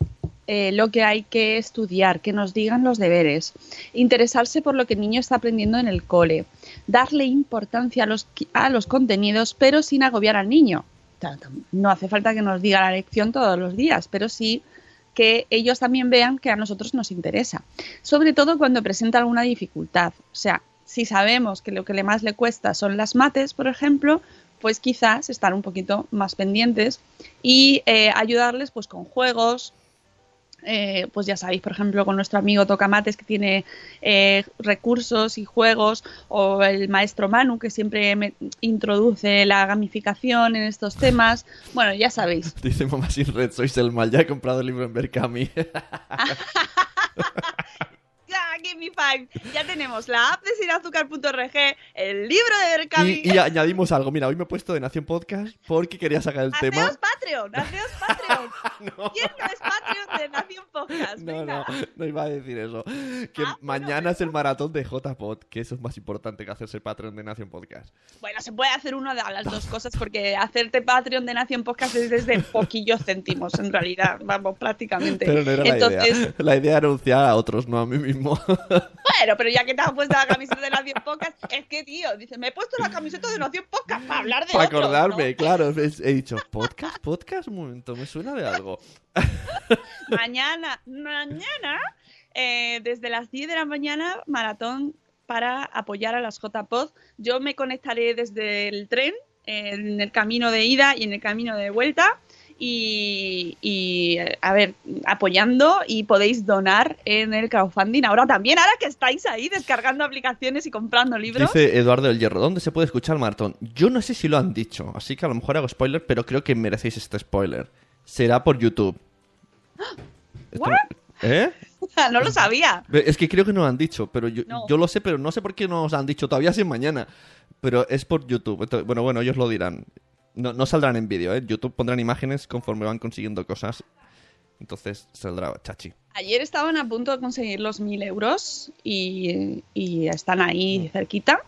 eh, lo que hay que estudiar, que nos digan los deberes, interesarse por lo que el niño está aprendiendo en el cole, darle importancia a los, a los contenidos, pero sin agobiar al niño. No hace falta que nos diga la lección todos los días, pero sí que ellos también vean que a nosotros nos interesa. Sobre todo cuando presenta alguna dificultad. O sea, si sabemos que lo que le más le cuesta son las mates, por ejemplo, pues quizás estar un poquito más pendientes y eh, ayudarles pues con juegos, eh, pues ya sabéis, por ejemplo, con nuestro amigo Tocamates que tiene eh, recursos y juegos, o el maestro Manu que siempre me introduce la gamificación en estos temas. Bueno, ya sabéis. Dice Mamá Sin Red, sois el mal. Ya he comprado el libro en Berkami. Give me five. Ya tenemos la app de sinazúcar.org, el libro de Berkami. y, y añadimos algo. Mira, hoy me he puesto de Nación Podcast porque quería sacar el tema. Haceos Patreon, haceos Patreon. ¿Quién no es Patreon de Nación Podcast? No, no, no iba a decir eso. Que Ah, bueno, mañana es el maratón de JPod, que eso es más importante que hacerse Patreon de Nación Podcast. Bueno, se puede hacer una de las dos cosas porque hacerte Patreon de Nación Podcast es desde poquillos céntimos, en realidad, vamos, prácticamente. Pero no era la Entonces, idea. La idea era anunciar a otros, no a mí mismo. Bueno, pero ya que te has puesto la camiseta de Nación Podcast, es que, tío, dice, me he puesto la camiseta de Nación Podcast para hablar de Para acordarme, ¿no? claro. He he dicho, ¿podcast? ¿Podcast? Un momento, me suena de algo. Mañana, mañana, eh, desde las 10 de la mañana, maratón para apoyar a las JPod. Yo me conectaré desde el tren, en el camino de ida y en el camino de vuelta. Y, y, eh, a ver, apoyando y podéis donar en el crowdfunding. Ahora también, ahora que estáis ahí descargando aplicaciones y comprando libros. Dice Eduardo del Hierro, ¿dónde se puede escuchar maratón? Yo no sé si lo han dicho, así que a lo mejor hago spoiler, pero creo que merecéis este spoiler. Será por YouTube. Esto-? ¿Eh? no lo sabía. Es que creo que no lo han dicho, pero yo, No. yo lo sé, pero no sé por qué no os han dicho todavía si es mañana. Pero es por YouTube. Entonces, bueno, bueno, ellos lo dirán. No, no saldrán en vídeo, ¿eh? YouTube pondrán imágenes conforme van consiguiendo cosas. Entonces saldrá chachi. Ayer estaban a punto de conseguir los 1000 euros y, y están ahí cerquita.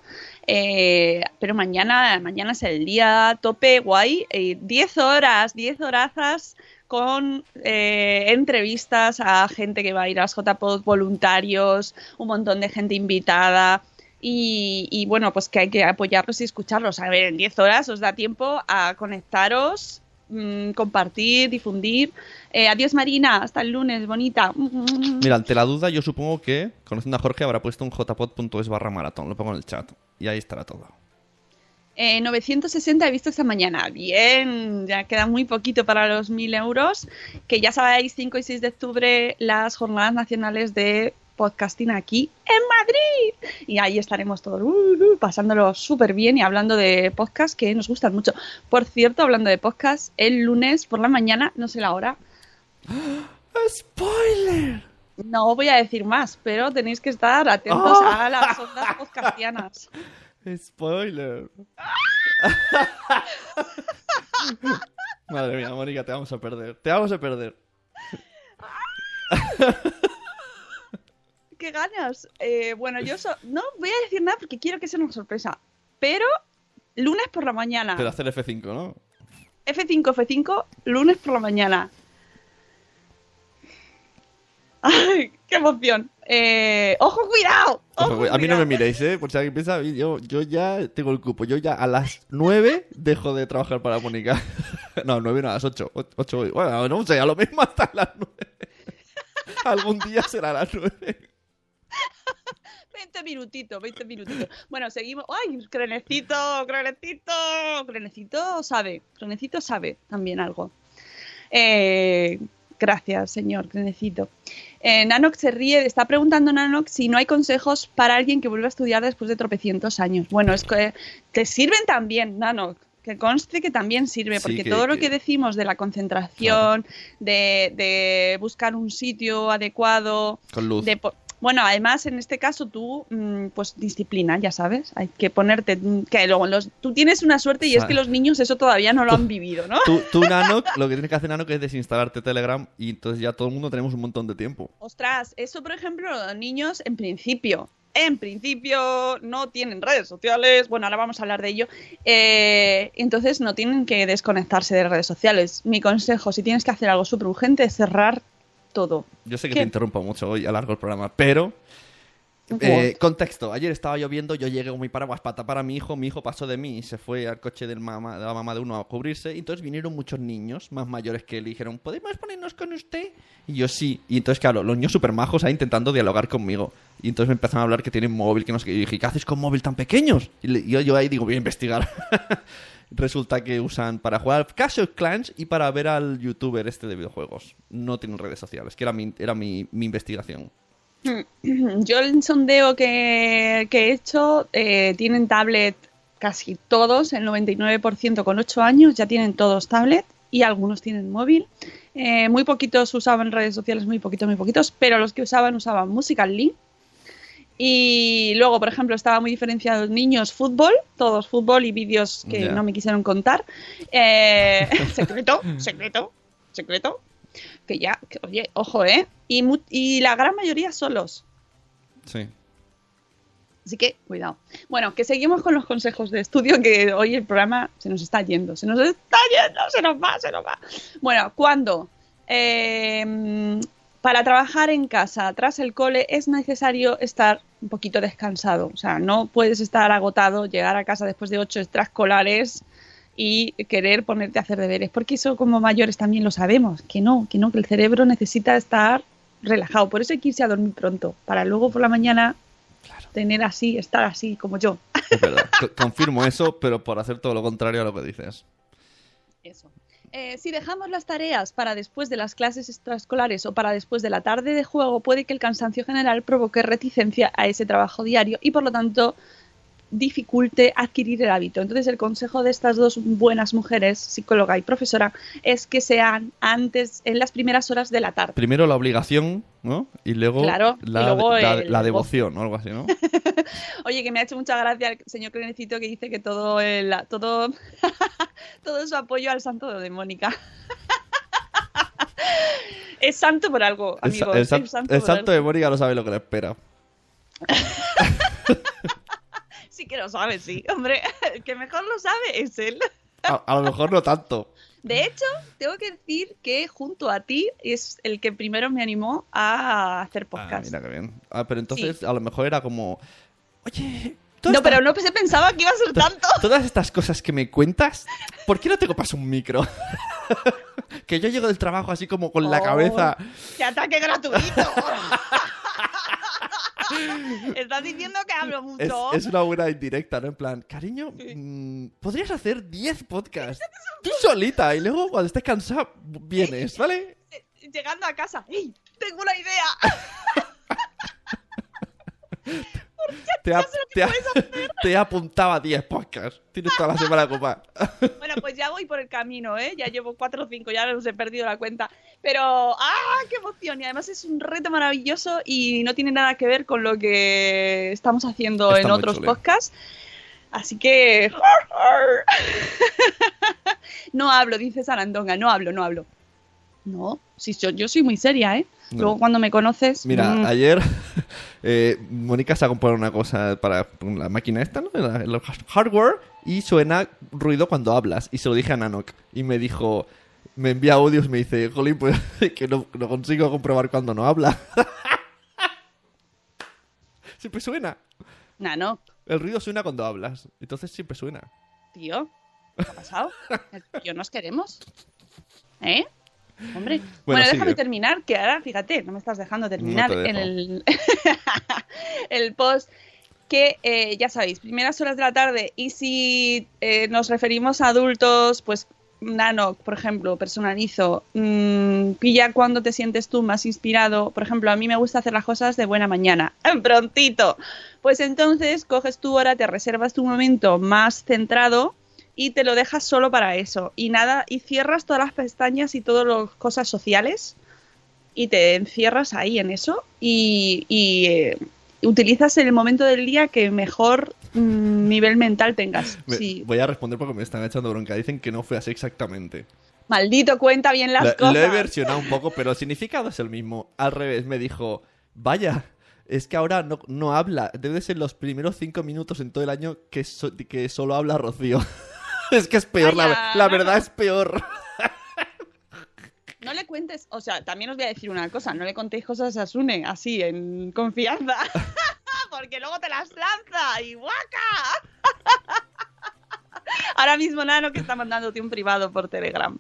Eh, pero mañana, mañana es el día tope guay. eh, 10 horas, 10 horazas con eh, entrevistas a gente que va a ir a las JPod, voluntarios, un montón de gente invitada. Y, y bueno, pues que hay que apoyarlos y escucharlos. A ver, en 10 horas os da tiempo a conectaros, mm, compartir, difundir. Eh, adiós Marina, hasta el lunes, bonita. Mira, ante la duda, yo supongo que, conociendo a Jorge, habrá puesto un jpod.es barra maratón. Lo pongo en el chat. Y ahí estará todo. Eh, 960 he visto esta mañana. Bien, ya queda muy poquito para los 1000 euros. Que ya sabéis, 5 y 6 de octubre, las jornadas nacionales de podcasting aquí en Madrid. Y ahí estaremos todos uh, uh, pasándolo súper bien y hablando de podcast que nos gustan mucho. Por cierto, hablando de podcast, el lunes por la mañana, no sé la hora, ¡Spoiler! no voy a decir más, pero tenéis que estar atentos a las ondas podcastianas. ¡Spoiler! Madre mía, Mónica, te vamos a perder. Te vamos a perder. qué ganas. Eh, bueno, yo so- no voy a decir nada porque quiero que sea una sorpresa. Pero lunes por la mañana. Pero hacer F5, ¿no? F5, F5, lunes por la mañana. ¡Ay, qué emoción! Eh, ¡Ojo, cuidado! Ojo, ¡Ojo, güey, a mí no me miréis, ¿eh? Por si alguien piensa, yo, yo ya tengo el cupo. Yo ya a las 9 dejo de trabajar para Mónica. No, 9 no, a las 8. 8 bueno, no sé, a lo mismo hasta las 9. Algún día será a las 9. 20 minutitos, 20 minutitos. Bueno, seguimos. ¡Ay, Crenecito, Crenecito! Crenecito sabe, Crenecito sabe también algo. Eh, gracias, señor Crenecito. Eh, Nanox se ríe, está preguntando Nanox si no hay consejos para alguien que vuelva a estudiar después de tropecientos años. Bueno, es que te sirven también, Nanox. Que conste que también sirve, Sí, porque que- todo lo que- decimos de la concentración, de, de buscar un sitio adecuado, Con luz. de bueno, además en este caso tú, mm, pues disciplina, ya sabes, hay que ponerte, mm, que luego los, tú tienes una suerte y es que los niños eso todavía no lo han vivido, ¿no? Tú, tú, Nano, lo que tienes que hacer, Nano, que es desinstalarte Telegram y entonces ya todo el mundo tenemos un montón de tiempo. Ostras, eso por ejemplo, los niños en principio, en principio no tienen redes sociales, bueno, ahora vamos a hablar de ello, eh, entonces no tienen que desconectarse de redes sociales. Mi consejo, si tienes que hacer algo súper urgente, es cerrar todo. Yo sé que ¿Qué? te interrumpo mucho hoy, alargo el programa, pero... eh, contexto, ayer estaba lloviendo, yo llegué con mi paraguas para tapar a mi hijo, mi hijo pasó de mí y se fue al coche del mamá, de la mamá de uno a cubrirse, y entonces vinieron muchos niños más mayores que él y dijeron, ¿podemos ponernos con usted? Y yo sí, y entonces claro, los niños súper majos ahí intentando dialogar conmigo, y entonces me empezaron a hablar que tienen móvil, que no sé qué, y dije, ¿qué haces con móvil tan pequeños? Y yo, yo ahí digo, voy a investigar. Resulta que usan para jugar Clash of Clans y para ver al youtuber este de videojuegos. No tienen redes sociales, que era mi, era mi, investigación. Yo el sondeo que, que he hecho, eh, tienen tablet casi todos, el 99% con 8 años ya tienen todos tablet y algunos tienen móvil. Eh, muy poquitos usaban redes sociales, muy poquitos, muy poquitos, pero los que usaban usaban Musical.ly. Y luego, por ejemplo, estaba muy diferenciado niños fútbol, todos fútbol y vídeos que no me quisieron contar. Eh, secreto, secreto. secreto, que ya, que, oye, ojo, ¿eh? Y, y la gran mayoría solos. Sí. Así que cuidado. Bueno, que seguimos con los consejos de estudio, que hoy el programa se nos está yendo, se nos está yendo, se nos va, se nos va. Bueno, ¿cuándo? Eh, para trabajar en casa tras el cole es necesario estar un poquito descansado. O sea, no puedes estar agotado, llegar a casa después de ocho extraescolares y querer ponerte a hacer deberes, porque eso como mayores también lo sabemos, que no, que no, que el cerebro necesita estar relajado. Por eso hay que irse a dormir pronto, para luego por la mañana tener así, estar así como yo. Es verdad. Co- Confirmo eso, pero por hacer todo lo contrario a lo que dices. Eso. Eh, si dejamos las tareas para después de las clases extraescolares o para después de la tarde de juego, puede que el cansancio general provoque reticencia a ese trabajo diario y por lo tanto dificulte adquirir el hábito. Entonces el consejo de estas dos buenas mujeres, psicóloga y profesora, es que sean antes, en las primeras horas de la tarde. Primero la obligación, ¿no? Y luego, Claro, y la, luego la- el- la devoción o algo así, ¿no? Oye, que me ha hecho mucha gracia el señor Crenecito que dice que todo el, todo, todo su apoyo al santo de Mónica. es santo por algo, El, amigos. el san- santo el santo de Mónica no sabe lo que le espera. Sí que lo sabe, sí. Hombre, el que mejor lo sabe es él. A, a lo mejor no tanto. De hecho, tengo que decir que junto a ti es el que primero me animó a hacer Ah, podcast. mira qué bien. Ah, pero entonces a lo mejor era como... Oye... no, todas pero no se pensaba que iba a ser tanto. Todas estas cosas que me cuentas, ¿por qué no te copas un micro? que yo llego del trabajo así como con la Oh, cabeza... ¡Qué ataque gratuito! Estás diciendo que hablo mucho. es una buena indirecta, ¿no? En plan, cariño, mm, podrías hacer 10 podcasts tú solita y luego cuando estés cansada vienes, ¿vale? Llegando a casa, ¡Ey! Tengo una idea. Te, apuntaba 10 podcasts. Tienes toda la semana ocupada. Bueno, pues ya voy por el camino, ¿eh? Ya llevo cuatro o cinco, ya los he perdido la cuenta. Pero, ¡ah, qué emoción! Y además es un reto maravilloso y no tiene nada que ver con lo que estamos haciendo Está en otros podcasts. Así que... no hablo, dice Sarandonga, no hablo, no hablo. No, sí, yo, yo soy muy seria, ¿eh? No. Luego cuando me conoces... Mira, mm, ayer eh, Mónica se ha comprado una cosa para la máquina esta, ¿no? El hardware y suena ruido cuando hablas. Y se lo dije a Nanok y me dijo, me envía audios y me dice, Jolín, pues que no, no consigo comprobar cuando no habla. siempre suena. Nah, no, El ruido suena cuando hablas. Entonces siempre suena. tío. ¿Qué ha pasado? ¿Yo nos queremos? ¿Eh? Hombre. Bueno, déjame terminar, que ahora, fíjate, no me estás dejando terminar No en el, el post. Que eh, ya sabéis, primeras horas de la tarde. Y si eh, nos referimos a adultos, pues Nano, por ejemplo, personalizo. mm, pilla cuando te sientes tú más inspirado. Por ejemplo, a mí me gusta hacer las cosas de buena mañana. Prontito. Pues entonces coges tu hora, te reservas tu momento más centrado y te lo dejas solo para eso. Y nada, y cierras todas las pestañas y todas las cosas sociales y te encierras ahí en eso y, y, eh, utilizas el momento del día que mejor mm, nivel mental tengas. Me- Sí. Voy a responder porque me están echando bronca. Dicen que no fue así exactamente. Maldito, cuenta bien las cosas. Lo he versionado un poco, pero el significado es el mismo. Al revés, me dijo, vaya, es que ahora no, no habla. Debe ser los primeros cinco minutos en todo el año que, so- que solo habla Rocío. es que es peor, la, la verdad es peor. No le cuentes, o sea, también os voy a decir una cosa, no le contéis cosas a Sune así, en confianza, porque luego te las lanza y guaca. Ahora mismo Nano que está mandándote un privado por Telegram.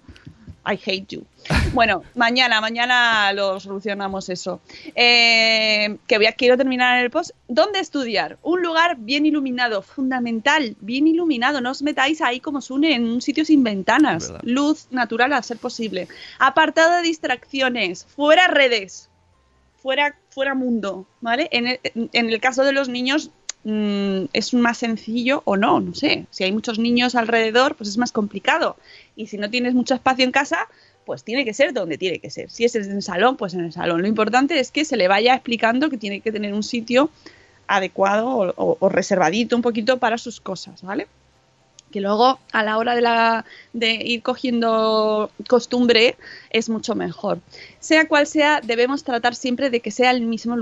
I hate you. Bueno, mañana, mañana lo solucionamos eso. Eh, que voy a, quiero terminar el post. ¿Dónde estudiar? Un lugar bien iluminado, fundamental, bien iluminado. No os metáis ahí como Sune en un sitio sin ventanas. Verdad. Luz natural a ser posible. Apartado de distracciones. Fuera redes. Fuera, fuera mundo. ¿Vale? En el, en el caso de los niños mm, es más sencillo o no, no sé. Si hay muchos niños alrededor, pues es más complicado. Y si no tienes mucho espacio en casa, pues tiene que ser donde tiene que ser. Si es en el salón, pues en el salón. Lo importante es que se le vaya explicando que tiene que tener un sitio adecuado o, o- reservadito un poquito para sus cosas, ¿vale? que luego a la hora de, la, de ir cogiendo costumbre es mucho mejor. Sea cual sea, debemos tratar siempre de que sea el mismo,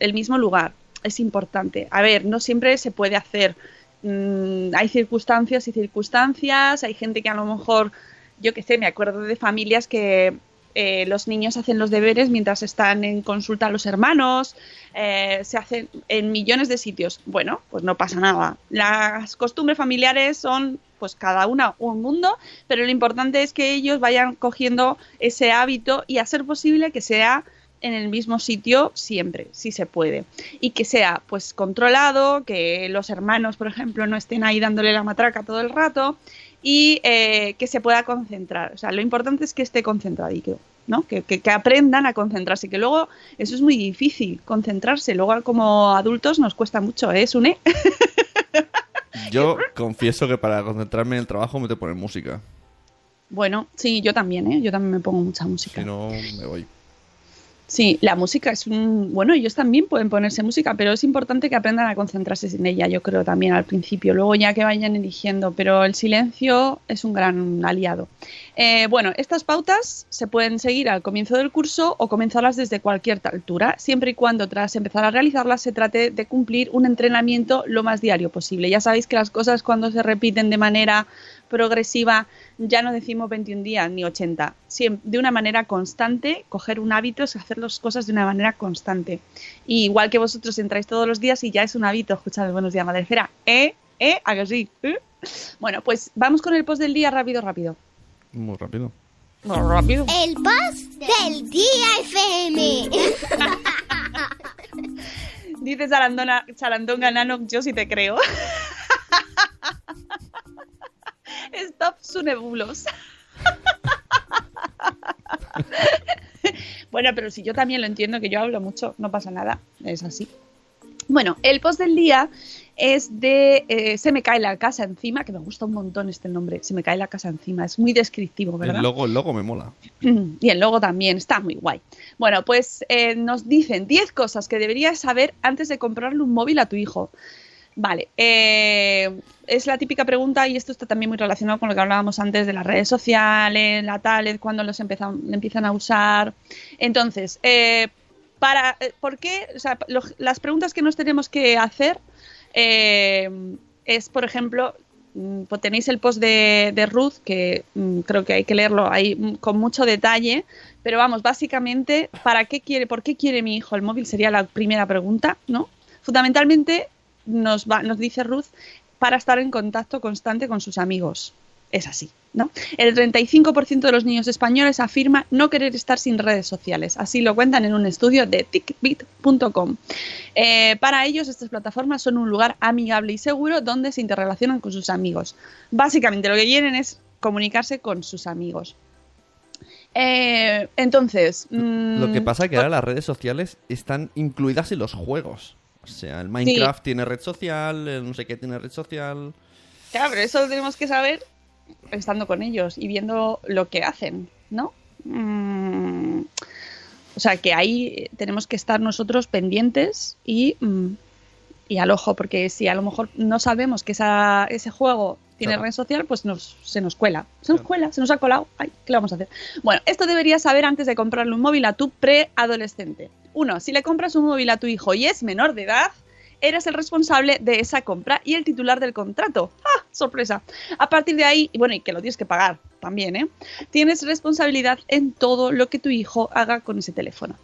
el mismo lugar. Es importante. A ver, no siempre se puede hacer. Mm, hay circunstancias y circunstancias. Hay gente que a lo mejor, yo qué sé, me acuerdo de familias que eh, los niños hacen los deberes mientras están en consulta a los hermanos, eh, se hacen en millones de sitios. Bueno, pues no pasa nada. Las costumbres familiares son pues cada una un mundo, pero lo importante es que ellos vayan cogiendo ese hábito y a ser posible que sea en el mismo sitio siempre, si se puede. Y que sea pues controlado, que los hermanos, por ejemplo, no estén ahí dándole la matraca todo el rato y eh, que se pueda concentrar. O sea, lo importante es que esté concentradito, ¿no? Que, que, que, aprendan a concentrarse, que luego eso es muy difícil, concentrarse. Luego como adultos nos cuesta mucho, ¿eh, Sune? Yo confieso que para concentrarme en el trabajo me te poner música. Bueno, sí, yo también, ¿eh? Yo también me pongo mucha música. Si no, me voy. Sí, la música es un... Bueno, ellos también pueden ponerse música, pero es importante que aprendan a concentrarse en ella, yo creo también al principio, luego ya que vayan eligiendo, pero el silencio es un gran aliado. Eh, bueno, estas pautas se pueden seguir al comienzo del curso o comenzarlas desde cualquier altura, siempre y cuando tras empezar a realizarlas se trate de cumplir un entrenamiento lo más diario posible. Ya sabéis que las cosas cuando se repiten de manera progresiva, ya no decimos 21 días ni 80. de una manera constante, coger un hábito es hacer las cosas de una manera constante. Y igual que vosotros entráis todos los días y ya es un hábito escuchar buenos días, madre esfera. ¿Eh? ¿Eh? ¿A que sí? ¿Eh? Bueno, pues vamos con el post del día rápido, rápido. Muy rápido. Muy rápido. El post del día FM. Dice Sarandona, Sarandonga Nano, yo sí te creo. Stop Sunebulos. bueno, pero si yo también lo entiendo, que yo hablo mucho, no pasa nada, es así. Bueno, el post del día es de eh, Se me cae la casa encima, que me gusta un montón este nombre, Se me cae la casa encima, es muy descriptivo, ¿verdad? El logo, el logo me mola. Y el logo también, está muy guay. Bueno, pues eh, nos dicen 10 cosas que deberías saber antes de comprarle un móvil a tu hijo. Vale, eh, es la típica pregunta y esto está también muy relacionado con lo que hablábamos antes de las redes sociales, la tablet, cuando los empiezan, empiezan a usar. Entonces, eh, para, eh, ¿por qué? O sea, las preguntas que nos tenemos que hacer eh, es, por ejemplo, pues tenéis el post de, de Ruth, que mm, creo que hay que leerlo ahí mm, con mucho detalle, pero vamos, básicamente, ¿para qué quiere, por qué quiere mi hijo el móvil? Sería la primera pregunta, ¿no? Fundamentalmente nos, va, nos dice Ruth, para estar en contacto constante con sus amigos. Es así, ¿no? El 35% de los niños españoles afirma no querer estar sin redes sociales. Así lo cuentan en un estudio de tickbit.com. Eh, para ellos, estas plataformas son un lugar amigable y seguro donde se interrelacionan con sus amigos. Básicamente, lo que quieren es comunicarse con sus amigos. Eh, entonces. Mmm, Lo que pasa es que ahora las redes sociales están incluidas en los juegos. O sea, el Minecraft sí. tiene red social, el no sé qué tiene red social. Claro, pero eso lo tenemos que saber estando con ellos y viendo lo que hacen, ¿no? Mm, o sea, que ahí tenemos que estar nosotros pendientes y, mm, y al ojo, porque si a lo mejor no sabemos que esa, ese juego tiene claro. red social, pues nos, se nos cuela. Se nos claro. cuela, se nos ha colado. Ay, ¿qué le vamos a hacer? Bueno, esto deberías saber antes de comprarle un móvil a tu preadolescente. Uno, si le compras un móvil a tu hijo y es menor de edad, eres el responsable de esa compra y el titular del contrato. ¡Ah! Sorpresa. A partir de ahí, bueno, y que lo tienes que pagar también, ¿eh? Tienes responsabilidad en todo lo que tu hijo haga con ese teléfono.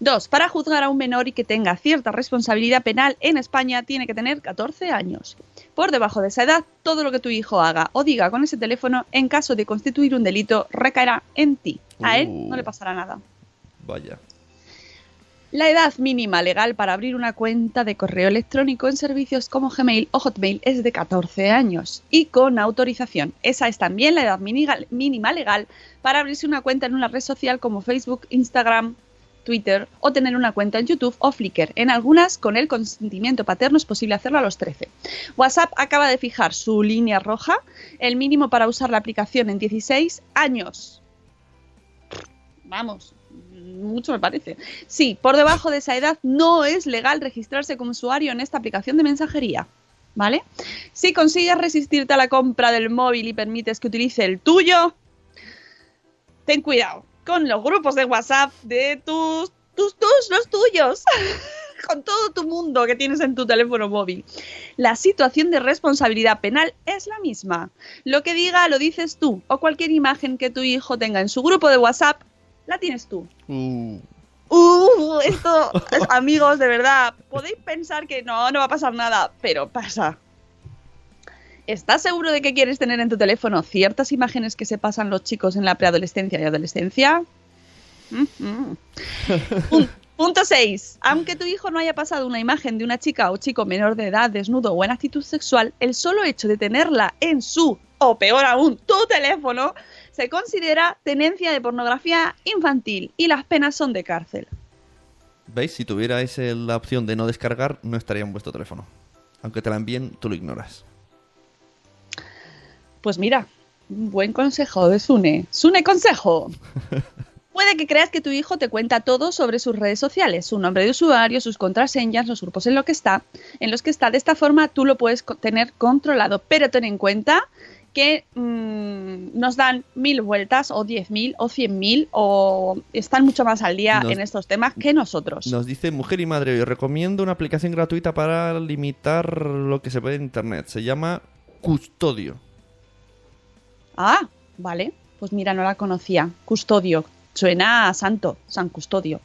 Dos, para juzgar a un menor y que tenga cierta responsabilidad penal en España, tiene que tener 14 años. Por debajo de esa edad, todo lo que tu hijo haga o diga con ese teléfono, en caso de constituir un delito, recaerá en ti. A él no le pasará nada. Vaya. La edad mínima legal para abrir una cuenta de correo electrónico en servicios como Gmail o Hotmail es de 14 años y con autorización. Esa es también la edad mínima legal para abrirse una cuenta en una red social como Facebook, Instagram, Twitter o tener una cuenta en YouTube o Flickr. En algunas, con el consentimiento paterno, es posible hacerlo a los 13. WhatsApp acaba de fijar su línea roja, el mínimo para usar la aplicación en 16 años. Vamos, mucho me parece. Sí, por debajo de esa edad no es legal registrarse como usuario en esta aplicación de mensajería. ¿vale? Si consigues resistirte a la compra del móvil y permites que utilice el tuyo, ten cuidado con los grupos de WhatsApp de tus, tus, tus, los tuyos. con todo tu mundo que tienes en tu teléfono móvil. La situación de responsabilidad penal es la misma. Lo que diga lo dices tú, o cualquier imagen que tu hijo tenga en su grupo de WhatsApp, la tienes tú. Uh, Uh, esto, amigos, de verdad, podéis pensar que no, no va a pasar nada, pero pasa. ¿Estás seguro de que quieres tener en tu teléfono ciertas imágenes que se pasan los chicos en la preadolescencia y adolescencia? Mm, mm. Punto 6. Aunque tu hijo no haya pasado una imagen de una chica o chico menor de edad desnudo o en actitud sexual, el solo hecho de tenerla en su, o peor aún, tu teléfono, se considera tenencia de pornografía infantil y las penas son de cárcel. ¿Veis? Si tuvierais eh, la opción de no descargar, no estaría en vuestro teléfono. Aunque te la envíen, tú lo ignoras. Pues mira, un buen consejo de Sune. Sune consejo. Puede que creas que tu hijo te cuenta todo sobre sus redes sociales, su nombre de usuario, sus contraseñas, los grupos en, lo que está, en los que está. De esta forma tú lo puedes tener controlado, pero ten en cuenta que mm, nos dan mil vueltas o diez mil o cien mil o están mucho más al día Nos- en estos temas que nosotros. Nos dice Mujer y Madre, os recomiendo una aplicación gratuita para limitar lo que se ve en Internet. Se llama Custodio. Ah, vale. Pues mira, no la conocía. Custodio. Suena a santo, San Custodio.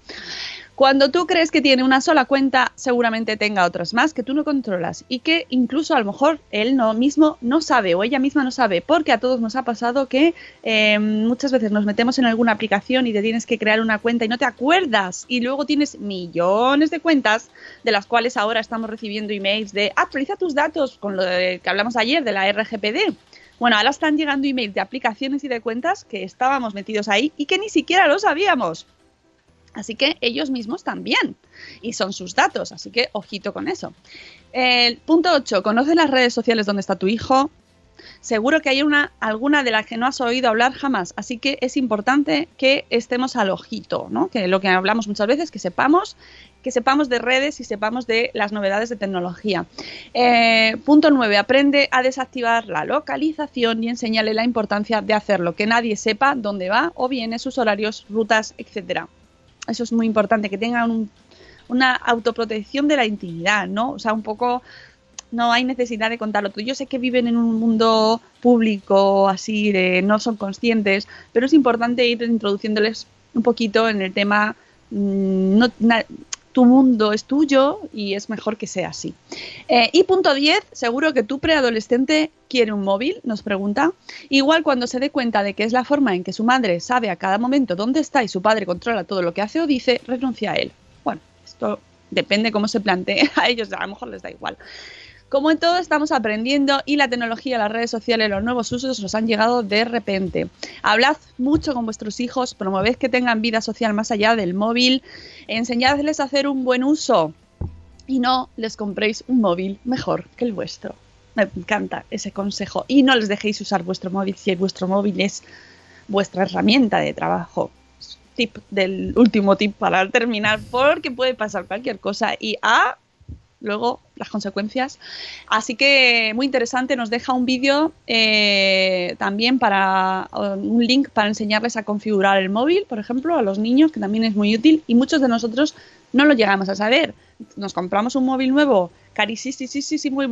Cuando tú crees que tiene una sola cuenta, seguramente tenga otras más que tú no controlas y que incluso a lo mejor él no mismo no sabe o ella misma no sabe, porque a todos nos ha pasado que eh, muchas veces nos metemos en alguna aplicación y te tienes que crear una cuenta y no te acuerdas y luego tienes millones de cuentas de las cuales ahora estamos recibiendo emails de actualiza tus datos con lo de- que hablamos ayer de la RGPD. Bueno, ahora están llegando emails de aplicaciones y de cuentas que estábamos metidos ahí y que ni siquiera lo sabíamos. Así que ellos mismos también. Y son sus datos, así que ojito con eso. El punto 8. Conoce las redes sociales donde está tu hijo. Seguro que hay una, alguna de las que no has oído hablar jamás, así que es importante que estemos al ojito, ¿no? Que lo que hablamos muchas veces, que sepamos, que sepamos de redes y sepamos de las novedades de tecnología. Eh, punto 9. Aprende a desactivar la localización y enséñale la importancia de hacerlo, que nadie sepa dónde va o viene, sus horarios, rutas, etcétera. Eso es muy importante, que tengan un- una autoprotección de la intimidad, ¿no? O sea, un poco no hay necesidad de contarlo todo. Yo sé que viven en un mundo público así, de no son conscientes, pero es importante ir introduciéndoles un poquito en el tema. mm, no- tu mundo es tuyo y es mejor que sea así. Eh, y punto 10, seguro que tu preadolescente quiere un móvil, nos pregunta. Igual cuando se dé cuenta de que es la forma en que su madre sabe a cada momento dónde está y su padre controla todo lo que hace o dice, renuncia a él. Bueno, esto depende cómo se plantee a ellos, a lo mejor les da igual. Como en todo estamos aprendiendo y la tecnología, las redes sociales, los nuevos usos nos han llegado de repente. Hablad mucho con vuestros hijos, promoved que tengan vida social más allá del móvil, enseñadles a hacer un buen uso y no les compréis un móvil mejor que el vuestro. Me encanta ese consejo. Y no les dejéis usar vuestro móvil si vuestro móvil es vuestra herramienta de trabajo. Tip del último tip para terminar, porque puede pasar cualquier cosa y a luego las consecuencias. Así que muy interesante, nos deja un vídeo eh, también para un link para enseñarles a configurar el móvil, por ejemplo, a los niños, que también es muy útil y muchos de nosotros no lo llegamos a saber. Nos compramos un móvil nuevo, carísimo y muy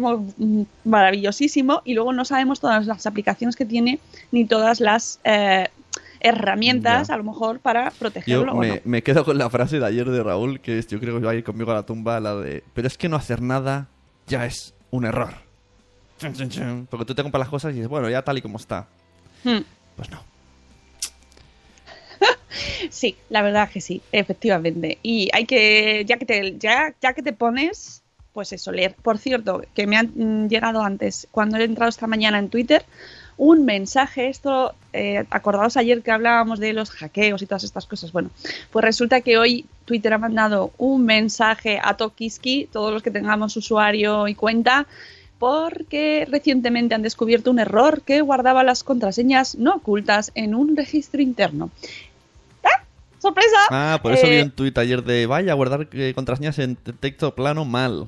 maravillosísimo, y luego no sabemos todas las aplicaciones que tiene ni todas las eh, herramientas, Ya. a lo mejor, para protegerlo. Yo o me, no. me quedo con la frase de ayer de Raúl, que es, yo creo que va a ir conmigo a la tumba, la de... Pero es que no hacer nada ya es un error. Porque tú te compras las cosas y dices, bueno, ya tal y como está. Hmm. Pues no. Sí, la verdad que sí, efectivamente. Y hay que, ya que te, ya, ya que te pones, pues eso, leer. Por cierto, que me han llegado antes, cuando he entrado esta mañana en Twitter, un mensaje, esto, eh, acordaos ayer que hablábamos de los hackeos y todas estas cosas. Bueno, pues resulta que hoy Twitter ha mandado un mensaje a Tokiski, todos los que tengamos usuario y cuenta, porque recientemente han descubierto un error que guardaba las contraseñas no ocultas en un registro interno. ¡Ah! ¡Sorpresa! Ah, por eso Eh, vi un tuit ayer de, vaya, guardar eh, contraseñas en te- texto plano mal.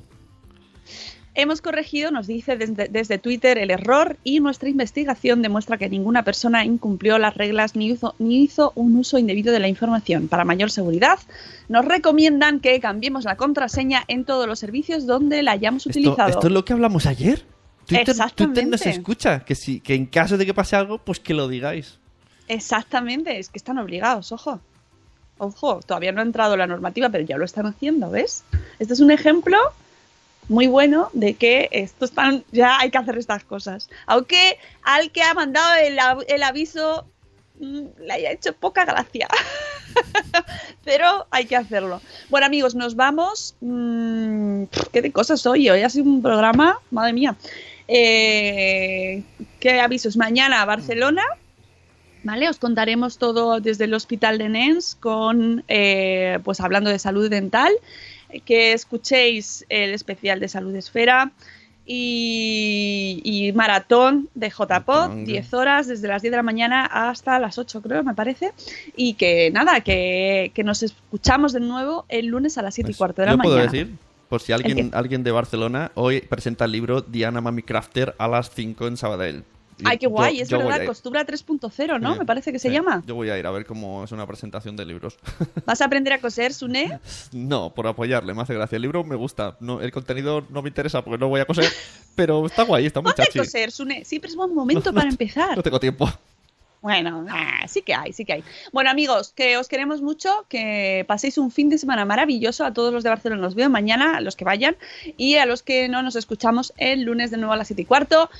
Hemos corregido, nos dice desde, desde Twitter, el error y nuestra investigación demuestra que ninguna persona incumplió las reglas ni hizo, ni hizo un uso indebido de la información. Para mayor seguridad, nos recomiendan que cambiemos la contraseña en todos los servicios donde la hayamos Esto, utilizado. esto es lo que hablamos ayer. Twitter, Exactamente. Twitter nos escucha. Que, si, que en caso de que pase algo, pues que lo digáis. Exactamente, es que están obligados, ojo. Ojo, todavía no ha entrado la normativa, pero ya lo están haciendo, ¿ves? Este es un ejemplo muy bueno de que esto ya hay que hacer estas cosas. Aunque al que ha mandado el, el aviso mm, le haya hecho poca gracia. pero hay que hacerlo. Bueno, amigos, nos vamos. Mm, ¿Qué de cosas hoy? Hoy ha sido un programa, madre mía. Eh, ¿Qué avisos? Mañana Barcelona. ¿Vale? Os contaremos todo desde el Hospital de Nens con, eh, pues hablando de salud dental, que escuchéis el especial de Salud Esfera y, y maratón de JPod, Venga. 10 horas desde las 10 de la mañana hasta las 8 creo, me parece. Y que nada, que, que nos escuchamos de nuevo el lunes a las 7 y Pues, cuarto de la yo mañana. puedo decir, por si alguien, alguien de Barcelona hoy presenta el libro Diana Mami Crafter a las 5 en Sabadell. Ay, qué yo- guay, es yo verdad, costura 3.0, ¿no? Sí, Me parece que se sí. llama. Yo voy a ir a ver cómo es una presentación de libros. ¿Vas a aprender a coser, Sune? no, por apoyarle, me hace gracia. El libro me gusta. No, el contenido no me interesa porque no voy a coser, pero está guay, está muy Ponte a chachi. coser, Sune. Siempre es buen momento para empezar. No tengo tiempo. Bueno, ah, sí que hay, sí que hay. Bueno, amigos, que os queremos mucho, que paséis un fin de semana maravilloso. A todos los de Barcelona los veo mañana, a los que vayan, y a los que no nos escuchamos el lunes de nuevo a las 7 y cuarto.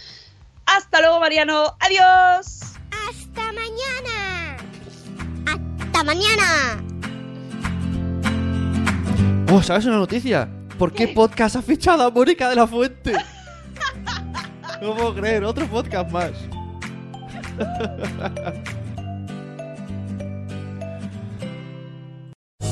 Hasta luego, Mariano. Adiós. ¡Hasta mañana! ¡Hasta mañana! Oh, ¿sabes una noticia? ¿Por qué podcast ha fichado a Mónica de la Fuente? No puedo creer, otro podcast más.